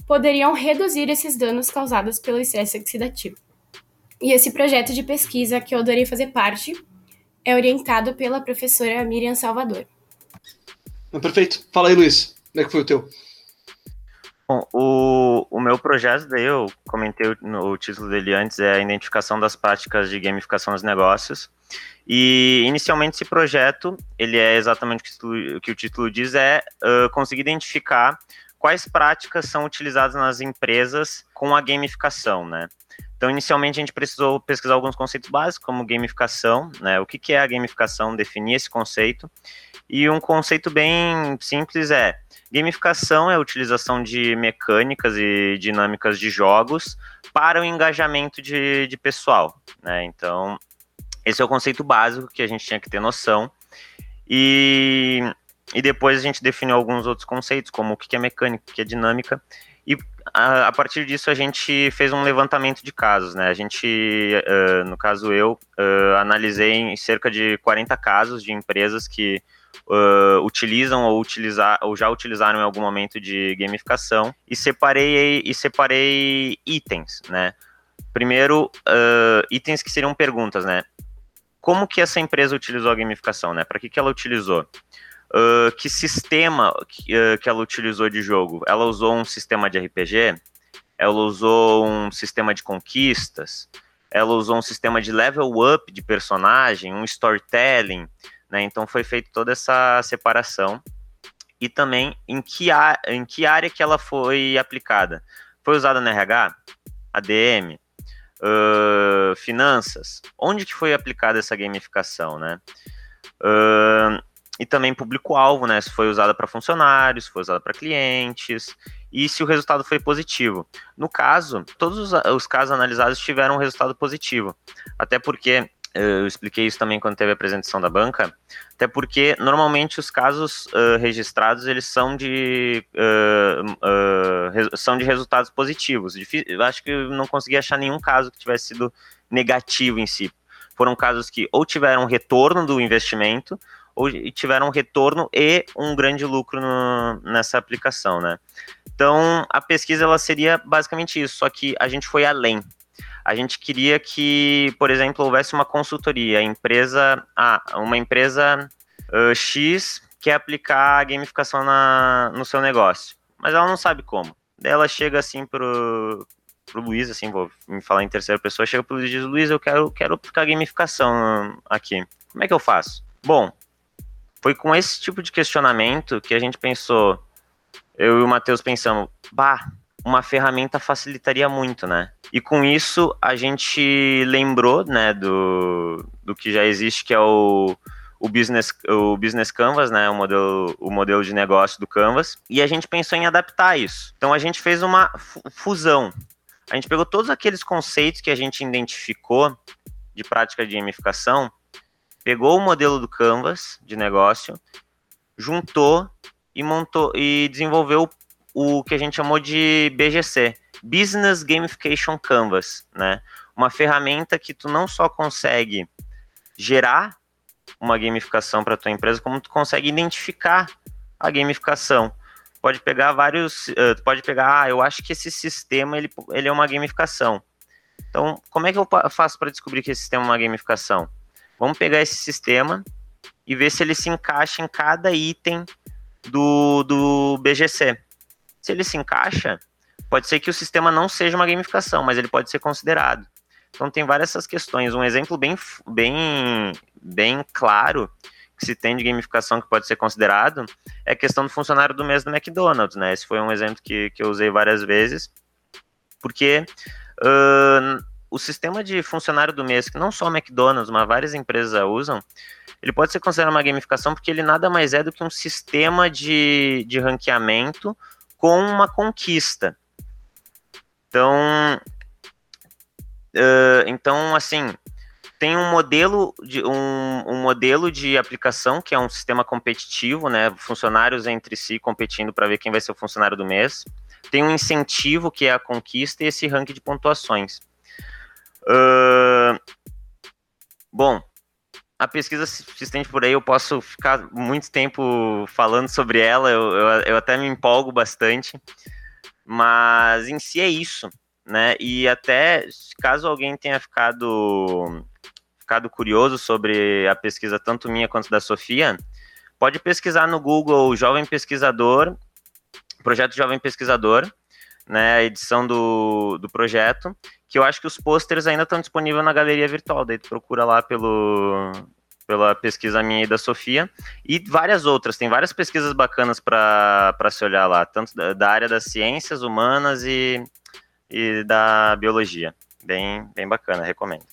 poderiam reduzir esses danos causados pelo estresse oxidativo. E esse projeto de pesquisa que eu adorei fazer parte é orientado pela professora Miriam Salvador. Perfeito. Fala aí, Luiz. Como é que foi o teu? Bom, o, o meu projeto, daí eu comentei no, o título dele antes, é a identificação das práticas de gamificação dos negócios. E inicialmente esse projeto, ele é exatamente o que o título, o, que o título diz, é uh, conseguir identificar quais práticas são utilizadas nas empresas com a gamificação, né? Então, inicialmente, a gente precisou pesquisar alguns conceitos básicos, como gamificação, né? O que, que é a gamificação, definir esse conceito. E um conceito bem simples é: gamificação é a utilização de mecânicas e dinâmicas de jogos para o engajamento de, de pessoal, né? Então, esse é o conceito básico que a gente tinha que ter noção. E, e depois a gente definiu alguns outros conceitos, como o que é mecânica, o que é dinâmica, e a, a, partir disso a gente fez um levantamento de casos, né? A gente, uh, no caso eu, uh, analisei cerca de 40 casos de empresas que uh, utilizam ou, utilizar, ou já utilizaram em algum momento de gamificação e separei, e separei itens, né? Primeiro, itens que seriam perguntas, né? Como que essa empresa utilizou a gamificação, né? Para que, que ela utilizou? Uh, que sistema que, uh, que, ela utilizou de jogo? Ela usou um sistema de RPG? Ela usou um sistema de conquistas? Ela usou um sistema de level up de personagem, um storytelling, né? Então foi feita toda essa separação. E também em que, em que área que ela foi aplicada? Foi usada no RH? ADM? Uh, finanças? Onde que foi aplicada essa gamificação, né? Uh, e também público-alvo, né? Se foi usada para funcionários, se foi usada para clientes, e se o resultado foi positivo. No caso, todos os, os, casos analisados tiveram um resultado positivo, até porque eu expliquei isso também quando teve a apresentação da banca, até porque normalmente os casos uh, registrados eles são de uh, são de resultados positivos. eu acho que eu não consegui achar nenhum caso que tivesse sido negativo em si. Foram casos que ou tiveram retorno do investimento ou tiveram retorno e um grande lucro no, nessa aplicação, né? Então a pesquisa ela seria basicamente isso, só que a gente foi além a gente queria que, por exemplo, houvesse uma consultoria, empresa, ah, uma empresa uh, X quer aplicar a gamificação na, no seu negócio, mas ela não sabe como. Daí ela chega assim pro, pro Luiz, assim, vou me falar em terceira pessoa, chega pro Luiz e diz, Luiz, eu quero, quero aplicar gamificação aqui. Como é que eu faço? Bom, foi com esse tipo de questionamento que a gente pensou, eu e o Matheus pensamos, bah, uma ferramenta facilitaria muito, né? E com isso a gente lembrou, né, do, do que já existe, que é o, o business, o business Canvas, né, o modelo, o modelo de negócio do Canvas, e a gente pensou em adaptar isso. Então a gente fez uma fusão. A gente pegou todos aqueles conceitos que a gente identificou de prática de gamificação, pegou o modelo do Canvas de negócio, juntou e montou e desenvolveu o que a gente chamou de BGC, Business Gamification Canvas, né? Uma ferramenta que tu não só consegue gerar uma gamificação para tua empresa, como tu consegue identificar a gamificação. Pode pegar vários, uh, pode pegar, ah, eu acho que esse sistema ele, ele é uma gamificação. Então, como é que eu faço para descobrir que esse sistema é uma gamificação? Vamos pegar esse sistema e ver se ele se encaixa em cada item do, do BGC. Se ele se encaixa, pode ser que o sistema não seja uma gamificação, mas ele pode ser considerado. Então tem várias essas questões. Um exemplo bem, bem, bem claro que se tem de gamificação que pode ser considerado é a questão do funcionário do mês do McDonald's, né? Esse foi um exemplo que, que eu usei várias vezes, porque uh, o sistema de funcionário do mês, que não só o McDonald's, mas várias empresas usam, ele pode ser considerado uma gamificação porque ele nada mais é do que um sistema de, de ranqueamento com uma conquista. Então, uh, então assim, tem um modelo de um, um, modelo de aplicação que é um sistema competitivo, né? Funcionários entre si competindo para ver quem vai ser o funcionário do mês. Tem um incentivo que é a conquista e esse ranking de pontuações. Uh, bom, a pesquisa se estende por aí, eu posso ficar muito tempo falando sobre ela, eu, eu, eu, até me empolgo bastante, mas em si é isso, né? E até caso alguém tenha ficado, ficado curioso sobre a pesquisa, tanto minha quanto da Sofia, pode pesquisar no Google Jovem Pesquisador, Projeto Jovem Pesquisador, né, a edição do, do projeto, que eu acho que os pôsteres ainda estão disponíveis na galeria virtual, daí tu procura lá pelo, pela pesquisa minha e da Sofia, e várias outras, tem várias pesquisas bacanas para se olhar lá, tanto da, da, área das ciências humanas e, e da biologia. Bem, bem bacana, recomendo.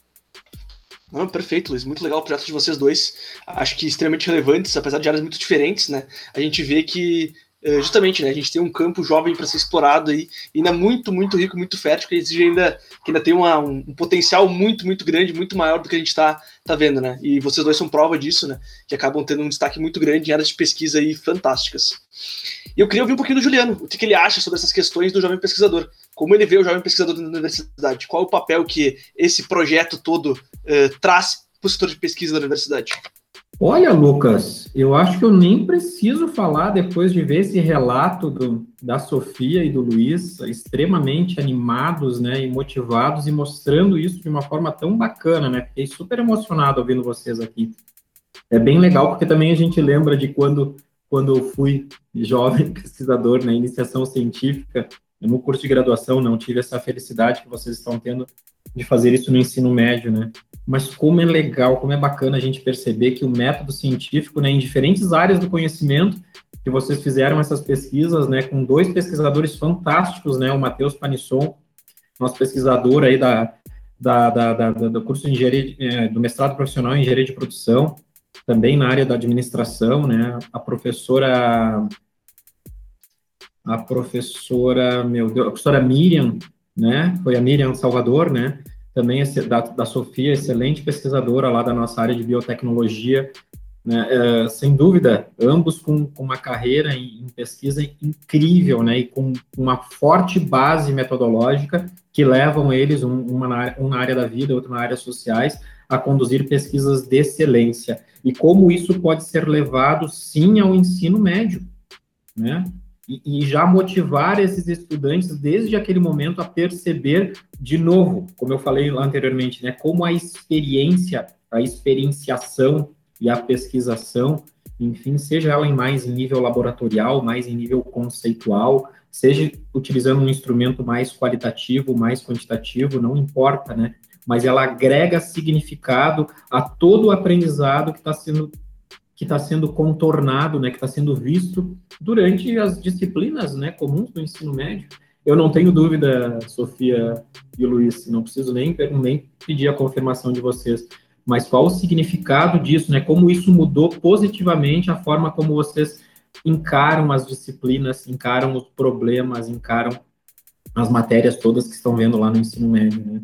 Não, perfeito, Luiz. Muito legal o projeto de vocês dois. Acho que extremamente relevantes, apesar de áreas muito diferentes, né? A gente vê que justamente, né, a gente tem um campo jovem para ser explorado aí, ainda muito, muito rico, muito fértil, que exige ainda, que ainda tem uma, um, um, potencial muito, muito grande, muito maior do que a gente está tá vendo, né? E vocês dois são prova disso, né? Que acabam tendo um destaque muito grande em áreas de pesquisa aí fantásticas. E eu queria ouvir um pouquinho do Juliano, o que, que ele acha sobre essas questões do jovem pesquisador. Como ele vê o jovem pesquisador na universidade? Qual o papel que esse projeto todo uh, traz para o setor de pesquisa da universidade? Olha, Lucas, eu acho que eu nem preciso falar depois de ver esse relato do, da Sofia e do Luiz, extremamente animados, né, e motivados e mostrando isso de uma forma tão bacana, né? Fiquei super emocionado ouvindo vocês aqui. É bem legal porque também a gente lembra de quando quando eu fui jovem [laughs] pesquisador na iniciação científica, no curso de graduação não tive essa felicidade que vocês estão tendo de fazer isso no ensino médio, né? Mas como é legal, como é bacana a gente perceber que o método científico, né, em diferentes áreas do conhecimento, que vocês fizeram essas pesquisas, né, com dois pesquisadores fantásticos, né, o Matheus Panisson, nosso pesquisador aí da, da, da, da do curso de engenharia, é, do mestrado profissional em engenharia de produção, também na área da administração, né, a professora a professora, meu Deus, a professora Miriam, né? Foi a Miriam Salvador, né? Também da, da Sofia, excelente pesquisadora lá da nossa área de biotecnologia, né? É, sem dúvida, ambos com, com uma carreira em, em, pesquisa incrível, né? E com uma forte base metodológica que levam eles, um, uma na, um na área da vida, outro na área sociais, a conduzir pesquisas de excelência. E como isso pode ser levado, sim, ao ensino médio, né? E, e já motivar esses estudantes desde aquele momento a perceber, de novo, como eu falei anteriormente, né? Como a experiência, a experienciação e a pesquisação, enfim, seja ela em mais nível laboratorial, mais em nível conceitual, seja utilizando um instrumento mais qualitativo, mais quantitativo, não importa, né? Mas ela agrega significado a todo o aprendizado que está sendo que está sendo contornado, né, que está sendo visto durante as disciplinas, né, comuns do ensino médio. Eu não tenho dúvida, Sofia e Luiz, não preciso nem, nem pedir a confirmação de vocês, mas qual o significado disso, né? Como isso mudou positivamente a forma como vocês encaram as disciplinas, encaram os problemas, encaram as matérias todas que estão vendo lá no ensino médio, né?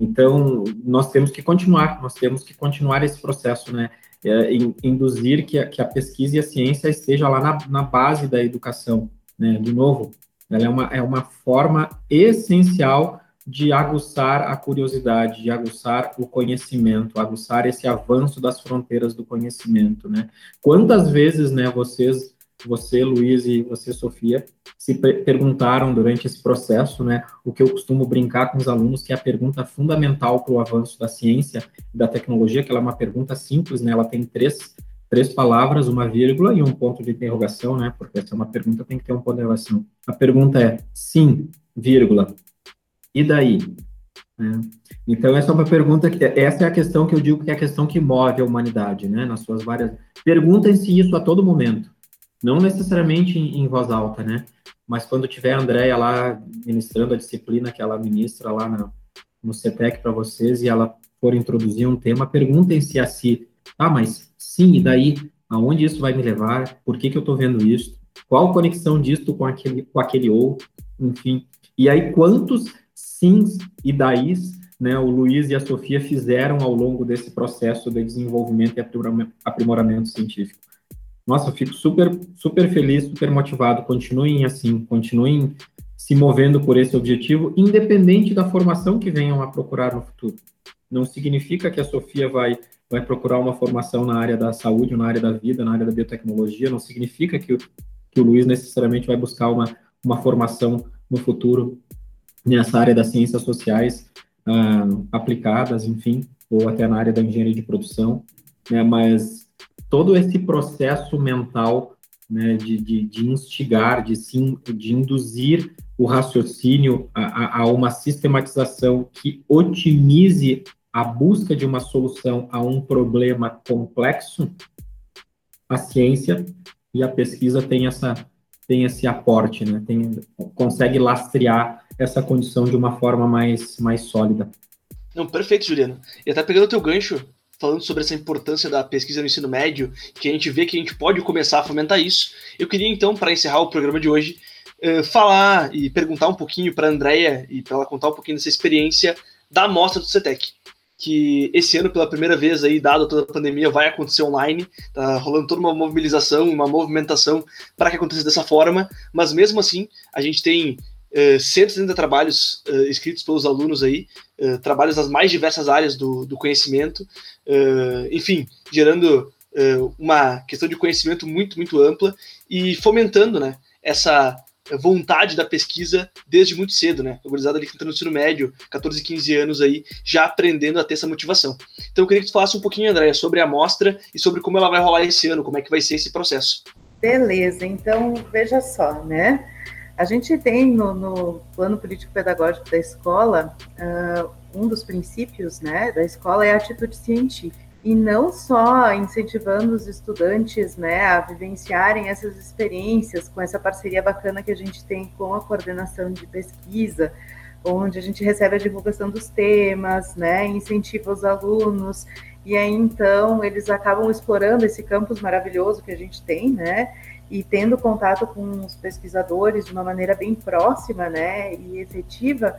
Então, nós temos que continuar, nós temos que continuar esse processo, né? É, induzir que a, que a pesquisa e a ciência esteja lá na, na base da educação, né? De novo, ela é uma, é uma forma essencial de aguçar a curiosidade, de aguçar o conhecimento, aguçar esse avanço das fronteiras do conhecimento, né? Quantas vezes, né, vocês, você, Luiz e você, Sofia, se perguntaram durante esse processo, né, o que eu costumo brincar com os alunos, que é a pergunta fundamental para o avanço da ciência e da tecnologia, que ela é uma pergunta simples, né, ela tem três, três palavras, uma vírgula e um ponto de interrogação, né, porque essa é uma pergunta, tem que ter um ponto de interrogação. A pergunta é, sim, vírgula, e daí? É. Então, essa é uma pergunta, que, essa é a questão que eu digo que é a questão que move a humanidade, né, nas suas várias... Perguntem-se isso a todo momento, não necessariamente em, em, voz alta, né, mas quando tiver a Andrea lá ministrando a disciplina que ela ministra lá na, no CETEC para vocês e ela for introduzir um tema, perguntem-se a si, ah, mas sim, e daí? Aonde isso vai me levar? Por que que eu estou vendo isso? Qual a conexão disto com aquele, com aquele outro? Enfim, e aí quantos sims e daís né, o Luiz e a Sofia fizeram ao longo desse processo de desenvolvimento e aprimoramento científico. Nossa, eu fico super, super feliz, super motivado. Continuem assim, continuem se movendo por esse objetivo, independente da formação que venham a procurar no futuro. Não significa que a Sofia vai, vai procurar uma formação na área da saúde, na área da vida, na área da biotecnologia, não significa que que o Luiz necessariamente vai buscar uma, uma formação no futuro nessa área das ciências sociais uh, aplicadas, enfim, ou até na área da engenharia de produção, né, mas todo esse processo mental né, de, de, de, instigar, de, sim, de induzir o raciocínio a, a, uma sistematização que otimize a busca de uma solução a um problema complexo, a ciência e a pesquisa tem essa tem esse aporte, né? Tem, consegue lastrear essa condição de uma forma mais, mais sólida. Não, perfeito, Juliano. E até pegando o teu gancho, falando sobre essa importância da pesquisa no ensino médio, que a gente vê que a gente pode começar a fomentar isso, eu queria então, para encerrar o programa de hoje, uh, falar e perguntar um pouquinho para a Andrea e para ela contar um pouquinho dessa experiência da amostra do CETEC que esse ano, pela primeira vez aí, dado toda a pandemia, vai acontecer online. Tá rolando toda uma mobilização, uma movimentação para que aconteça dessa forma, mas mesmo assim, a gente tem 130 eh, trabalhos uh, escritos pelos alunos aí, uh, trabalhos das mais diversas áreas do, do conhecimento, enfim, gerando uma questão de conhecimento muito, muito ampla e fomentando né, essa vontade da pesquisa desde muito cedo, né? A gurizada ali que entra no ensino médio, 14, 15 anos aí, já aprendendo a ter essa motivação. Então eu queria que tu falasse um pouquinho, André, sobre a amostra e sobre como ela vai rolar esse ano, como é que vai ser esse processo. Beleza, então veja só, né? A gente tem no, no plano político-pedagógico da escola, uh, um dos princípios né, da escola é a atitude científica. E não só incentivando os estudantes né, a vivenciarem essas experiências com essa parceria bacana que a gente tem com a coordenação de pesquisa, onde a gente recebe a divulgação dos temas, né, incentiva os alunos, e aí então eles acabam explorando esse campus maravilhoso que a gente tem, né? E tendo contato com os pesquisadores de uma maneira bem próxima, né, e efetiva,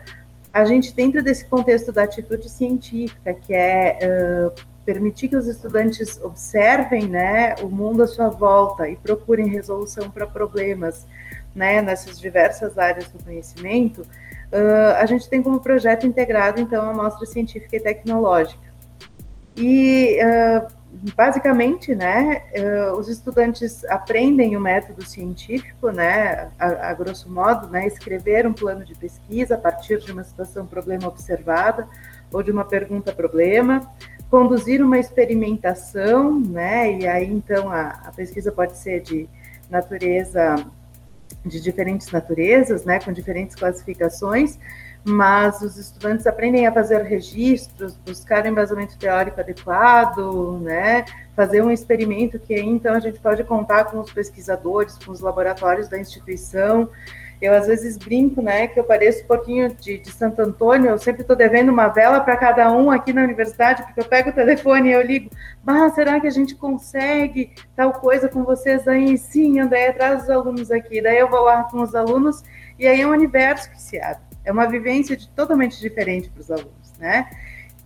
a gente, dentro desse contexto da atitude científica, que é uh, permitir que os estudantes observem né, o mundo à sua volta e procurem resolução para problemas né, nessas diversas áreas do conhecimento, uh, a gente tem como projeto integrado, então, a mostra científica e tecnológica. E, uh, basicamente, né, uh, os estudantes aprendem o método científico, né, a, a, grosso modo, né, escrever um plano de pesquisa a partir de uma situação problema observada ou de uma pergunta problema, conduzir uma experimentação, né, e aí então a, a pesquisa pode ser de natureza de diferentes naturezas, né, com diferentes classificações, mas os estudantes aprendem a fazer registros, buscar embasamento teórico adequado, né, fazer um experimento que aí, então a gente pode contar com os pesquisadores, com os laboratórios da instituição, eu às vezes brinco, né, que eu pareço um pouquinho de, de Santo Antônio, eu sempre estou devendo uma vela para cada um aqui na universidade, porque eu pego o telefone e eu ligo, bah, será que a gente consegue tal coisa com vocês aí? Sim, André, traz os alunos aqui. Daí eu vou lá com os alunos e aí é um universo que se abre. É uma vivência de, totalmente diferente para os alunos, né?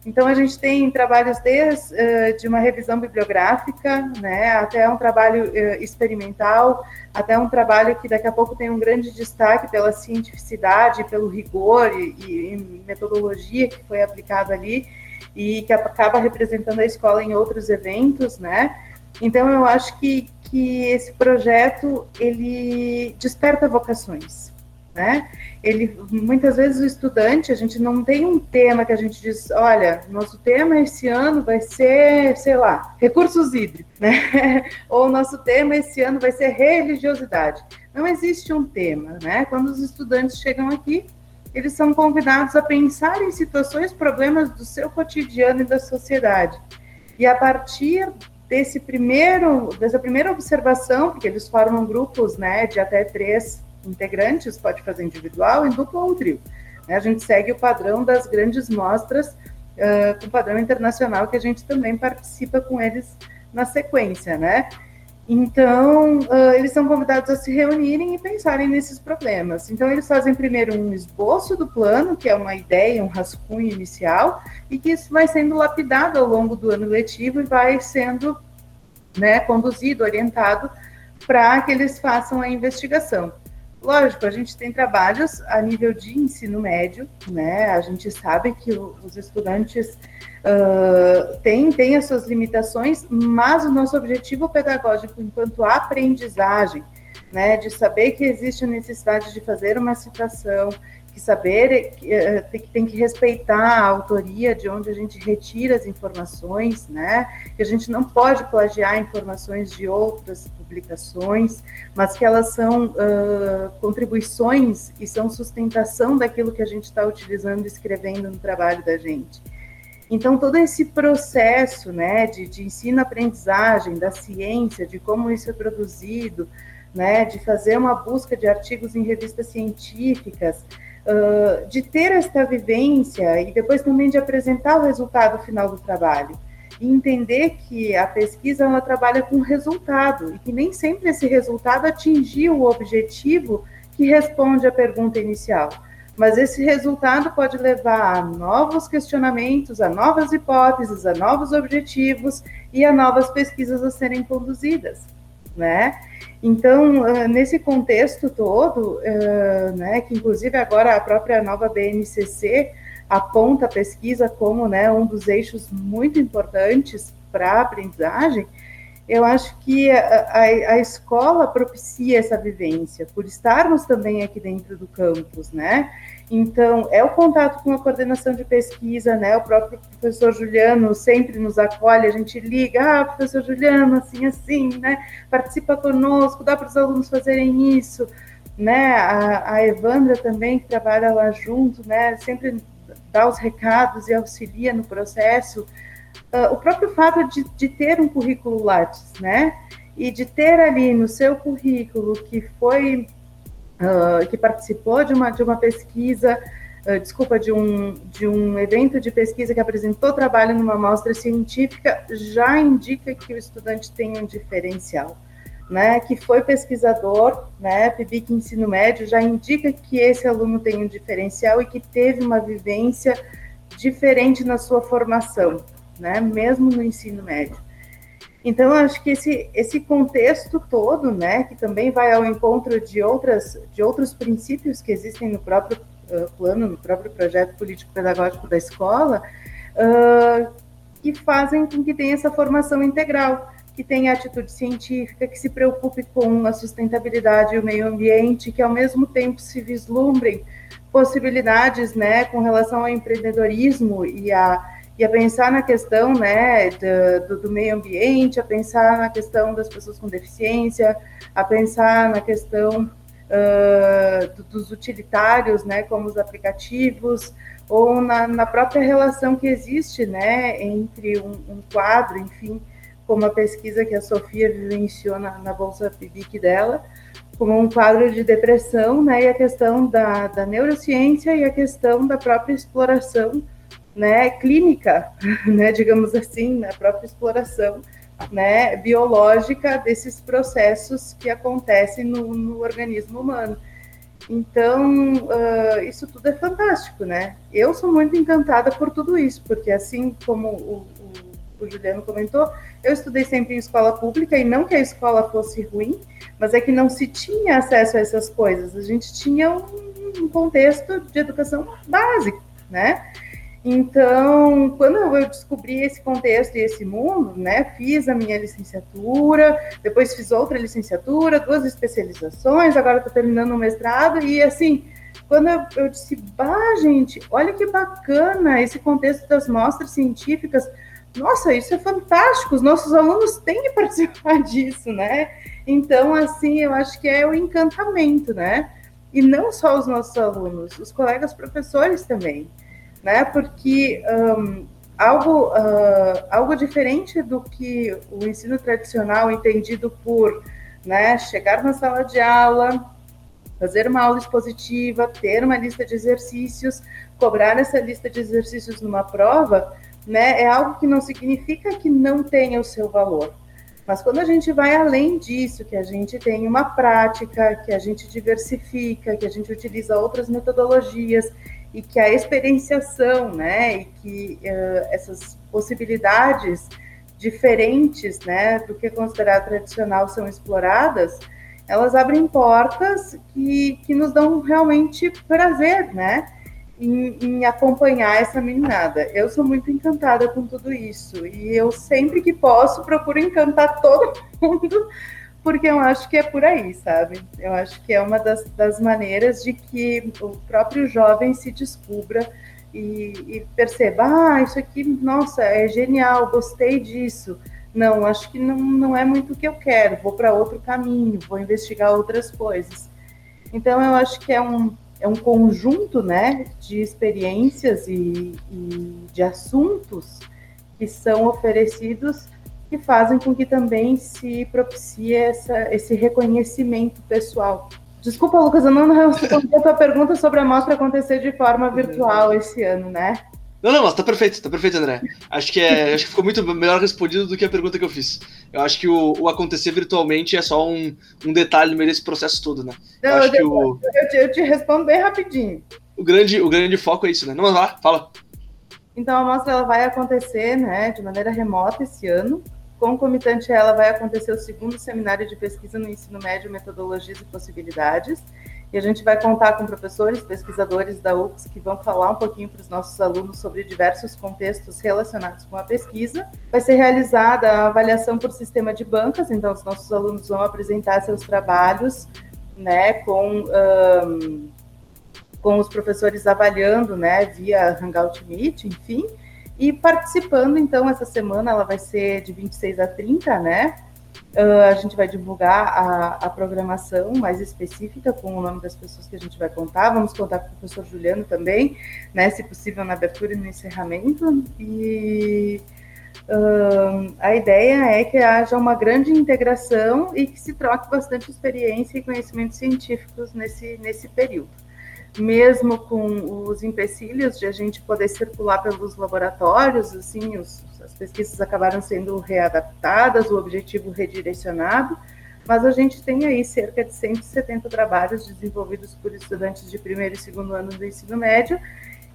Então, a gente tem trabalhos desde uh, de uma revisão bibliográfica, né, até um trabalho uh, experimental, até um trabalho que daqui a pouco tem um grande destaque pela cientificidade, pelo rigor e, e metodologia que foi aplicado ali e que acaba representando a escola em outros eventos, né? Então, eu acho que, que esse projeto, ele desperta vocações, né? Ele, muitas vezes o estudante, a gente não tem um tema que a gente diz, olha, nosso tema esse ano vai ser, sei lá, recursos hídricos, [laughs] né? Ou nosso tema esse ano vai ser religiosidade. Não existe um tema, né? Quando os estudantes chegam aqui, eles são convidados a pensar em situações, problemas do seu cotidiano e da sociedade. E a partir desse primeiro, dessa primeira observação, porque eles formam grupos, né, de até três integrantes, pode fazer individual, em dupla ou trio. Né? A gente segue o padrão das grandes mostras, uh, com o padrão internacional, que a gente também participa com eles na sequência, né? Então, uh, eles são convidados a se reunirem e pensarem nesses problemas. Então, eles fazem primeiro um esboço do plano, que é uma ideia, um rascunho inicial, e que isso vai sendo lapidado ao longo do ano letivo e vai sendo né, conduzido, orientado para que eles façam a investigação. Lógico, a gente tem trabalhos a nível de ensino médio, né? A gente sabe que os estudantes uh, têm, têm as suas limitações, mas o nosso objetivo pedagógico enquanto aprendizagem, né, de saber que existe a necessidade de fazer uma citação, que saber que eh, tem que respeitar a autoria de onde a gente retira as informações, né? Que a gente não pode plagiar informações de outras publicações, mas que elas são uh, contribuições e são sustentação daquilo que a gente está utilizando e escrevendo no trabalho da gente. Então, todo esse processo né, de, de ensino-aprendizagem, da ciência, de como isso é produzido, né, de fazer uma busca de artigos em revistas científicas, de ter esta vivência e depois também de apresentar o resultado final do trabalho. E entender que a pesquisa ela trabalha com resultado e que nem sempre esse resultado atingiu o objetivo que responde à pergunta inicial. Mas esse resultado pode levar a novos questionamentos, a novas hipóteses, a novos objetivos e a novas pesquisas a serem conduzidas, né? Então, ah, nesse contexto todo, ah, né, que inclusive agora a própria nova BNCC aponta a pesquisa como né, um dos eixos muito importantes para a aprendizagem, eu acho que a, a, a, escola propicia essa vivência, por estarmos também aqui dentro do campus, né? Então, é o contato com a coordenação de pesquisa, né? O próprio professor Juliano sempre nos acolhe, a gente liga, ah, professor Juliano, assim, assim, né? Participa conosco, dá para os alunos fazerem isso, né? A, a Evandra também, que trabalha lá junto, né? Sempre dá os recados e auxilia no processo. Uh, o próprio fato de, de ter um currículo Lattes, né? E de ter ali no seu currículo que foi uh, que participou de uma, de uma pesquisa, uh, desculpa, de um, de um evento de pesquisa que apresentou trabalho numa amostra científica, já indica que o estudante tem um diferencial. né, que foi pesquisador, né, PIBIC ensino médio, já indica que esse aluno tem um diferencial e que teve uma vivência diferente na sua formação, né, mesmo no ensino médio. Então, acho que esse, esse contexto todo, né, que também vai ao encontro de, outras, de outros princípios que existem no próprio uh, plano, no próprio projeto político-pedagógico da escola, uh, que fazem com que tenha essa formação integral, que tenha atitude científica, que se preocupe com a sustentabilidade e o meio ambiente, que ao mesmo tempo se vislumbrem possibilidades, né, com relação ao empreendedorismo e a e a pensar na questão né, do, do, meio ambiente, a pensar na questão das pessoas com deficiência, a pensar na questão uh, dos utilitários, né, como os aplicativos, ou na, na própria relação que existe né, entre um, um, quadro, enfim, como a pesquisa que a Sofia vivenciou na, na Bolsa PIBIC dela, como um quadro de depressão, né, e a questão da, da neurociência e a questão da própria exploração né, clínica, [laughs] né, digamos assim, na própria exploração né, biológica desses processos que acontecem no, no organismo humano. Então, uh, isso tudo é fantástico, né? Eu sou muito encantada por tudo isso, porque assim como o, o, o Juliano comentou, eu estudei sempre em escola pública, e não que a escola fosse ruim, mas é que não se tinha acesso a essas coisas. A gente tinha um, um contexto de educação básico, né? Então, quando eu descobri esse contexto e esse mundo, né, fiz a minha licenciatura, depois fiz outra licenciatura, duas especializações, agora estou terminando o um mestrado, e assim, quando eu, eu disse, bah, gente, olha que bacana esse contexto das mostras científicas, nossa, isso é fantástico, os nossos alunos têm que [laughs] participar disso, né? Então, assim, eu acho que é o encantamento, né? E não só os nossos alunos, os colegas professores também né? Porque um, algo, uh, algo diferente do que o ensino tradicional entendido por né, chegar na sala de aula, fazer uma aula expositiva, ter uma lista de exercícios, cobrar essa lista de exercícios numa prova, né, é algo que não significa que não tenha o seu valor. Mas quando a gente vai além disso, que a gente tem uma prática, que a gente diversifica, que a gente utiliza outras metodologias e que a experienciação, né, e que uh, essas possibilidades diferentes, né, do que é considerado tradicional são exploradas, elas abrem portas que, que nos dão realmente prazer, né, em, em acompanhar essa meninada. Eu sou muito encantada com tudo isso e eu sempre que posso procuro encantar todo [laughs] mundo porque eu acho que é por aí, sabe? Eu acho que é uma das, das maneiras de que o próprio jovem se descubra e, e, perceba, ah, isso aqui, nossa, é genial, gostei disso. Não, acho que não, não é muito o que eu quero, vou para outro caminho, vou investigar outras coisas. Então, eu acho que é um, é um conjunto né, de experiências e, e de assuntos que são oferecidos que fazem com que também se propicie essa, esse reconhecimento pessoal. Desculpa, Lucas, eu não respondi a tua pergunta sobre a mostra acontecer de forma virtual esse ano, né? Não, não, mas tá perfeito, tá perfeito, André. Acho que, é, [laughs] acho que ficou muito melhor respondido do que a pergunta que eu fiz. Eu acho que o, o acontecer virtualmente é só um, um detalhe no meio desse processo todo, né? Não, eu, eu, o, eu, te, eu te respondo bem rapidinho. O grande, o grande foco é isso, né? Não, mas lá, fala. Então a mostra ela vai acontecer, né, de maneira remota esse ano. Concomitante a ela vai acontecer o segundo seminário de pesquisa no ensino médio, metodologias e possibilidades. E a gente vai contar com professores, pesquisadores da UFS que vão falar um pouquinho para os nossos alunos sobre diversos contextos relacionados com a pesquisa. Vai ser realizada a avaliação por sistema de bancas, então os nossos alunos vão apresentar seus trabalhos, né, com um, com os professores avaliando, né, via Hangout Meet, enfim. E participando, então, essa semana, ela vai ser de 26 a 30, né? Uh, a gente vai divulgar a, a, programação mais específica com o nome das pessoas que a gente vai contar. Vamos contar com o professor Juliano também, né? Se possível, na abertura e no encerramento. E uh, a ideia é que haja uma grande integração e que se troque bastante experiência e conhecimentos científicos nesse, nesse período mesmo com os empecilhos de a gente poder circular pelos laboratórios, assim, os, as pesquisas acabaram sendo readaptadas, o objetivo redirecionado, mas a gente tem aí cerca de 170 trabalhos desenvolvidos por estudantes de primeiro e segundo ano do ensino médio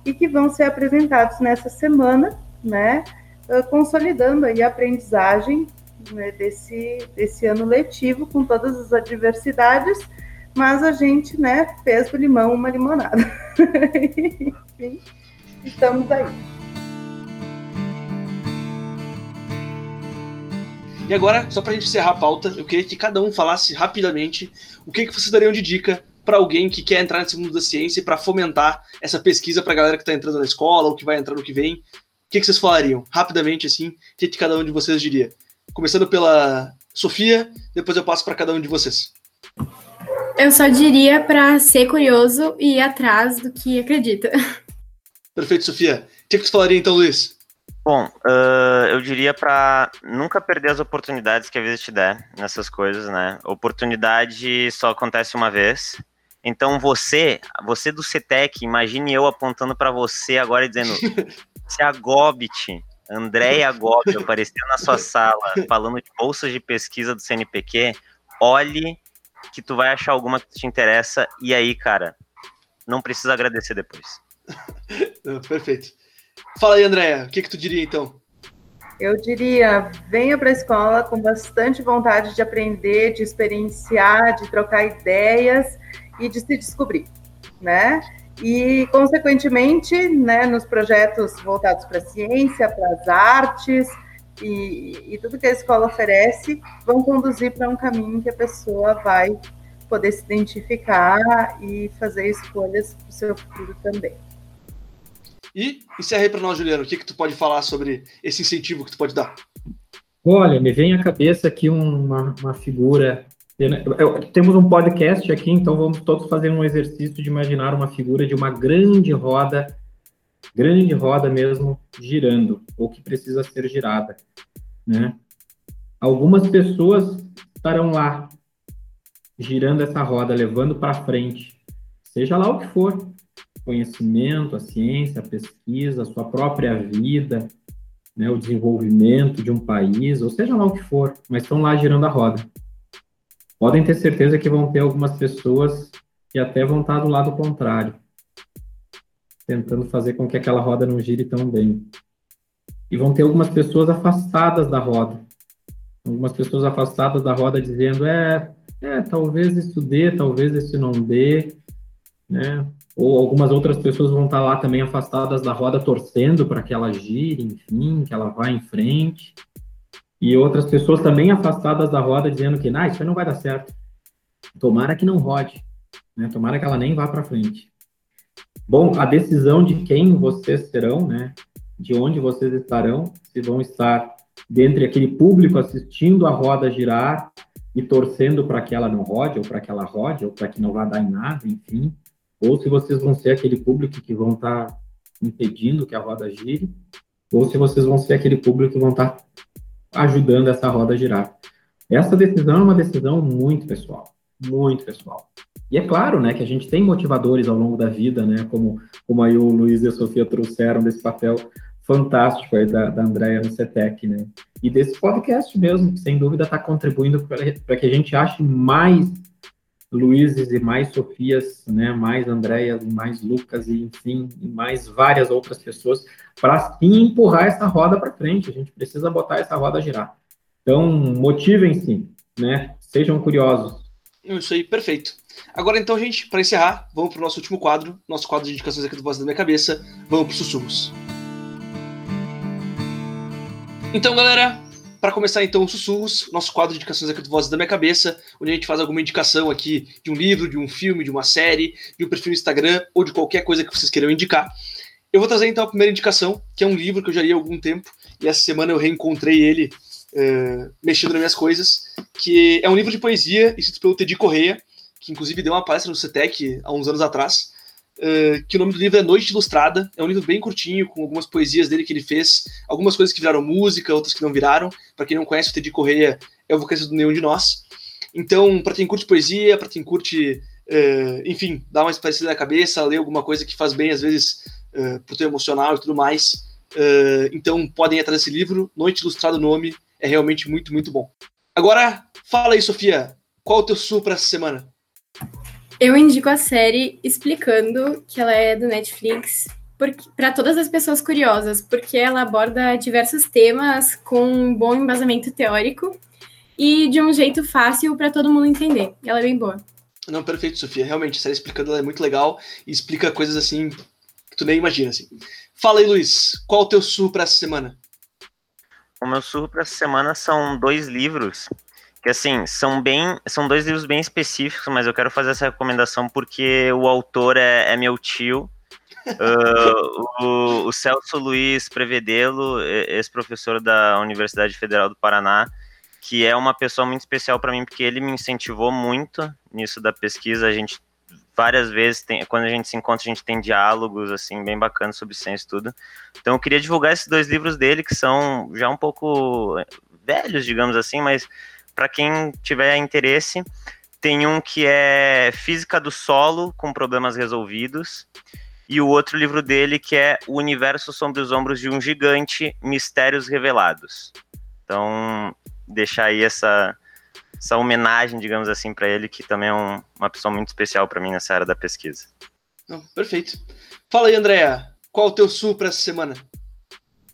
e que vão ser apresentados nessa semana, né, consolidando aí a aprendizagem né, desse, desse ano letivo com todas as adversidades, mas a gente, né, fez do limão uma limonada. [laughs] Enfim, estamos aí. E agora, só para a gente encerrar a pauta, eu queria que cada um falasse rapidamente o que, que vocês dariam de dica para alguém que quer entrar nesse mundo da ciência e para fomentar essa pesquisa para a galera que está entrando na escola ou que vai entrar no que vem. O que, que vocês falariam? Rapidamente, assim, o que, que cada um de vocês diria? Começando pela Sofia, depois eu passo para cada um de vocês. Eu só diria para ser curioso e ir atrás do que acredita. Perfeito, Sofia. O que, que você falaria então, Luiz? Bom, uh, eu diria para nunca perder as oportunidades que a vida te der nessas coisas, né? Oportunidade só acontece uma vez. Então você, você do CETEC, imagine eu apontando para você agora e dizendo: [laughs] se a Gobit, Andréia Gobit, aparecer na sua [laughs] sala falando de bolsas de pesquisa do CNPq, olhe que tu vai achar alguma que te interessa e aí, cara, não precisa agradecer depois. [laughs] Perfeito. Fala aí, Andréia, o que, que tu diria então? Eu diria, venha para a escola com bastante vontade de aprender, de experienciar, de trocar ideias e de se descobrir, né? E, consequentemente, né, nos projetos voltados para a ciência, para as artes e, e tudo que a escola oferece, vão conduzir para um caminho que a pessoa vai poder se identificar e fazer escolhas para o seu futuro também. E encerra aí para nós, Juliano, o que, que tu pode falar sobre esse incentivo que tu pode dar? Olha, me vem à cabeça aqui uma, uma figura. temos um podcast aqui, então vamos todos fazer um exercício de imaginar uma figura de uma grande roda, grande roda mesmo, girando, ou que precisa ser girada. Né? Algumas pessoas estarão lá, girando essa roda, levando para frente, seja lá o que for conhecimento, a ciência, a pesquisa, a sua própria vida, né, o desenvolvimento de um país, ou seja lá o que for, mas estão lá girando a roda. Podem ter certeza que vão ter algumas pessoas que até vão estar do lado contrário, tentando fazer com que aquela roda não gire tão bem. E vão ter algumas pessoas afastadas da roda. Algumas pessoas afastadas da roda dizendo: é, é talvez isso dê, talvez isso não dê, né? ou algumas outras pessoas vão estar lá também afastadas da roda, torcendo para que ela gire, enfim, que ela vá em frente. E outras pessoas também afastadas da roda, dizendo que, nah, isso não vai dar certo. Tomara que não rode, né? Tomara que ela nem vá para frente. Bom, a decisão de quem vocês serão, né? De onde vocês estarão, se vão estar dentre aquele público assistindo a roda girar e torcendo para que ela não rode, ou para que ela rode, ou para que não vá dar em nada, enfim ou se vocês vão ser aquele público que vão estar tá impedindo que a roda gire, ou se vocês vão ser aquele público que vão estar tá ajudando essa roda a girar. Essa decisão é uma decisão muito pessoal, muito pessoal. E é claro, né, que a gente tem motivadores ao longo da vida, né, como, como aí o Luiz e a Sofia trouxeram desse papel fantástico aí da, da no CETEC, né, e desse podcast mesmo, que sem dúvida está contribuindo para que a gente ache mais Luizes e mais Sofias, né, mais Andréas mais Lucas e enfim, e mais várias outras pessoas para empurrar essa roda para frente. A gente precisa botar essa roda a girar. Então, motivem-se, né? Sejam curiosos. Isso aí, perfeito. Agora então, gente, para encerrar, vamos para o nosso último quadro, nosso quadro de indicações aqui do Voz da Minha Cabeça. Vamos para os sussurros. Então, galera, para começar então os sussurros, nosso quadro de indicações aqui do Vozes da Minha Cabeça, onde a gente faz alguma indicação aqui de um livro, de um filme, de uma série, de um perfil no Instagram ou de qualquer coisa que vocês queiram indicar. Eu vou trazer então a primeira indicação, que é um livro que eu já li há algum tempo, e essa semana eu reencontrei ele uh, mexendo nas minhas coisas, que é um livro de poesia escrito pelo Teddy Correia, que inclusive deu uma palestra no CETEC há uns anos atrás, Uh, que o nome do livro é Noite Ilustrada. É um livro bem curtinho, com algumas poesias dele que ele fez, algumas coisas que viraram música, outras que não viraram. Para quem não conhece, o Teddy Correia é o vocalista do Nenhum de Nós. Então, para quem curte poesia, para quem curte, uh, enfim, dar uma espécie na cabeça, ler alguma coisa que faz bem, às vezes, uh, pro teu emocional e tudo mais. Uh, então, podem ir atrás desse livro. Noite Ilustrada, o nome é realmente muito, muito bom. Agora, fala aí, Sofia. qual o teu sul para essa semana? Eu indico a série explicando que ela é do Netflix para todas as pessoas curiosas, porque ela aborda diversos temas com um bom embasamento teórico e de um jeito fácil para todo mundo entender. Ela é bem boa. Não, perfeito, Sofia. Realmente, a série explicando ela é muito legal e explica coisas assim que tu nem imagina. Assim. Fala aí, Luiz, qual o teu sul para essa semana? O meu surro para essa semana são dois livros que assim são bem são dois livros bem específicos mas eu quero fazer essa recomendação porque o autor é, é meu tio. Uh, o, o, Celso Luiz Prevedelo ex-professor da Universidade Federal do Paraná que é uma pessoa muito especial para mim porque ele me incentivou muito nisso da pesquisa. A gente várias vezes tem, quando a gente se encontra a gente tem diálogos assim bem bacanas sobre ciência e tudo. Então eu queria divulgar esses dois livros dele que são já um pouco velhos digamos assim mas para quem tiver interesse, tem um que é Física do Solo com Problemas Resolvidos, e o outro livro dele que é O Universo Sobre os Ombros de um Gigante, Mistérios Revelados. Então, deixar aí essa, essa homenagem, digamos assim, para ele, que também é um, uma pessoa muito especial para mim nessa área da pesquisa. Não, perfeito. Fala aí, Andréa, qual o teu sul para essa semana?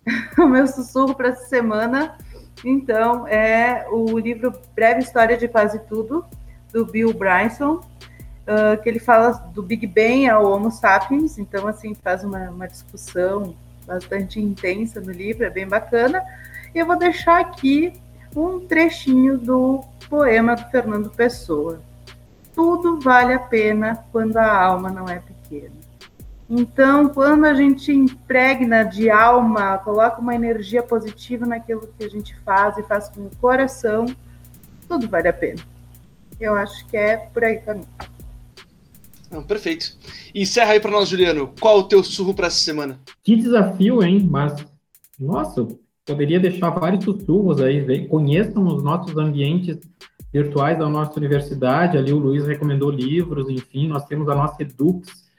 [laughs] o meu sussurro para essa semana então, é o livro Breve História de Quase Tudo, do Bill Bryson, uh, que ele fala do Big Bang ao Homo sapiens, então, assim, faz uma, uma discussão bastante intensa no livro, é bem bacana. E eu vou deixar aqui um trechinho do poema do Fernando Pessoa. Tudo vale a pena quando a alma não é pequena. Então, quando a gente impregna de alma, coloca uma energia positiva naquilo que a gente faz e faz com o coração, tudo vale a pena. Eu acho que é por aí também. Não, perfeito. E encerra aí para nós, Juliano. Qual o teu surro para essa semana? Que desafio, hein? Mas, nossa, poderia deixar vários sussurros aí. Conheçam os nossos ambientes virtuais da nossa universidade. Ali o Luiz recomendou livros, enfim, nós temos a nossa Edux,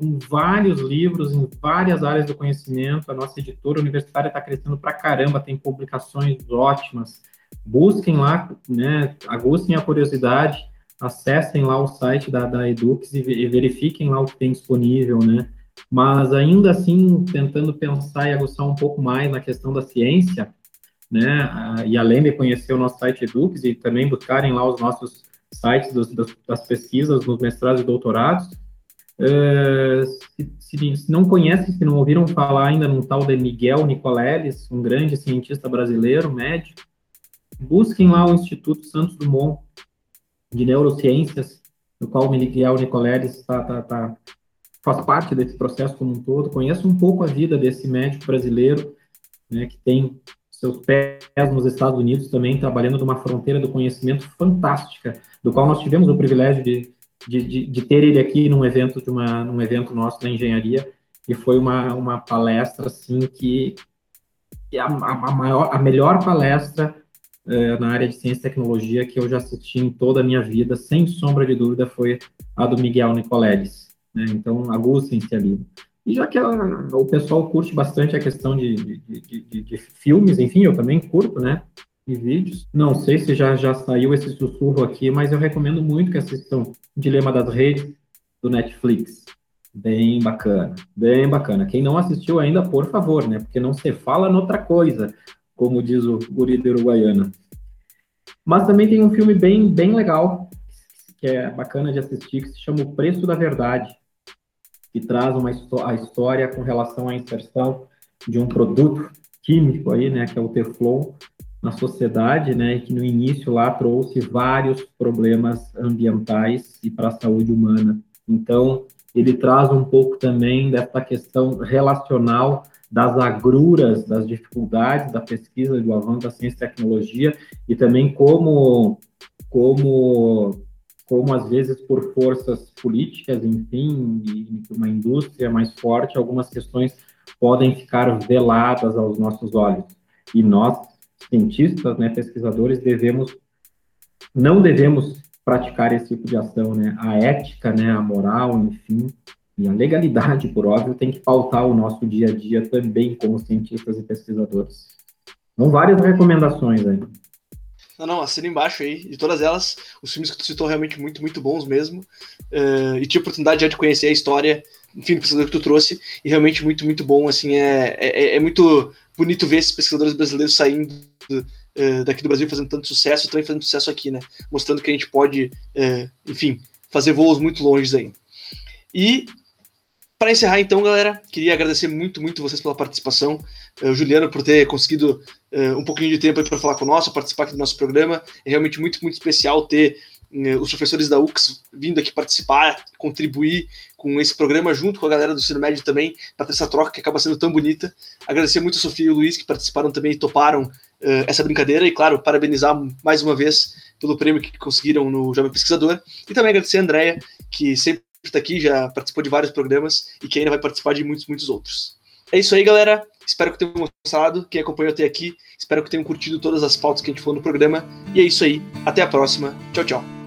com vários livros em várias áreas do conhecimento. A nossa editora universitária está crescendo para caramba, tem publicações ótimas. Busquem lá, né, aguçem a curiosidade, acessem lá o site da, da Edux e, e verifiquem lá o que tem disponível, né? Mas ainda assim, tentando pensar e aguçar um pouco mais na questão da ciência, né? E além de conhecer o nosso site Edux e também buscarem lá os nossos sites dos, das, das pesquisas nos mestrados e doutorados, Uh, se, se, se, não conhecem, se não ouviram falar ainda num tal de Miguel Nicoleles, um grande cientista brasileiro, médico, busquem lá o Instituto Santos Dumont de Neurociências, no qual o Miguel Nicoleles tá, tá, tá, faz parte desse processo como um todo. Conheça um pouco a vida desse médico brasileiro, né, que tem seus pés nos Estados Unidos também, trabalhando numa fronteira do conhecimento fantástica, do qual nós tivemos o privilégio de de, de, de, ter ele aqui num evento de uma num evento nosso da engenharia e foi uma, uma palestra assim que a, a, maior a melhor palestra é, na área de ciência e tecnologia que eu já assisti em toda a minha vida sem sombra de dúvida foi a do Miguel Nicoleles né? então aguçem-se ali e já que a, o pessoal curte bastante a questão de, de, de, filmes enfim eu também curto né e vídeos. Não sei se já, já saiu esse sussurro aqui, mas eu recomendo muito que assistam Dilema das Redes, do Netflix. Bem bacana, bem bacana. Quem não assistiu ainda, por favor, né? Porque não se fala noutra coisa, como diz o guri de Uruguaiana. Mas também tem um filme bem, bem legal, que é bacana de assistir, que se chama O Preço da Verdade, que traz uma a história com relação à inserção de um produto químico aí, né, que é o Teflon, na sociedade, né, que no início lá trouxe vários problemas ambientais e para a saúde humana. Então, ele traz um pouco também dessa questão relacional das agruras, das dificuldades da pesquisa, do avanço da ciência e tecnologia, e também como, como, como às vezes por forças políticas, enfim, e uma indústria mais forte, algumas questões podem ficar veladas aos nossos olhos. E nós, cientistas, né, pesquisadores, devemos, não devemos praticar esse tipo de ação, né? A ética, né, a moral, enfim, e a legalidade, por óbvio, tem que pautar o nosso dia a dia também como cientistas e pesquisadores. Então, várias recomendações aí. Não, não, assina embaixo aí. De todas elas, os filmes que tu citou realmente muito, muito bons mesmo. Uh, e tive a oportunidade já de conhecer a história, enfim, do pesquisador que tu trouxe. E realmente muito, muito bom. Assim, é, é, é muito bonito ver esses pesquisadores brasileiros saindo uh, daqui do Brasil fazendo tanto sucesso e também fazendo sucesso aqui, né? Mostrando que a gente pode, uh, enfim, fazer voos muito longe aí. E para encerrar, então, galera, queria agradecer muito, muito vocês pela participação. Uh, o Juliano por ter conseguido uh, um pouquinho de tempo para falar conosco, participar aqui do nosso programa. É realmente muito, muito especial ter uh, os professores da UX vindo aqui participar, contribuir com esse programa junto com a galera do ensino médio também, para ter essa troca que acaba sendo tão bonita. Agradecer muito a Sofia e o Luiz que participaram também e toparam essa brincadeira. E, claro, parabenizar mais uma vez pelo prêmio que conseguiram no Jovem Pesquisador. E também agradecer a Andrea, que sempre está aqui, já participou de vários programas e que ainda vai participar de muitos, muitos outros. É isso aí, galera. Espero que tenham gostado. Quem acompanhou até aqui, espero que tenham curtido todas as pautas que a gente falou no programa. E é isso aí. Até a próxima. Tchau, tchau.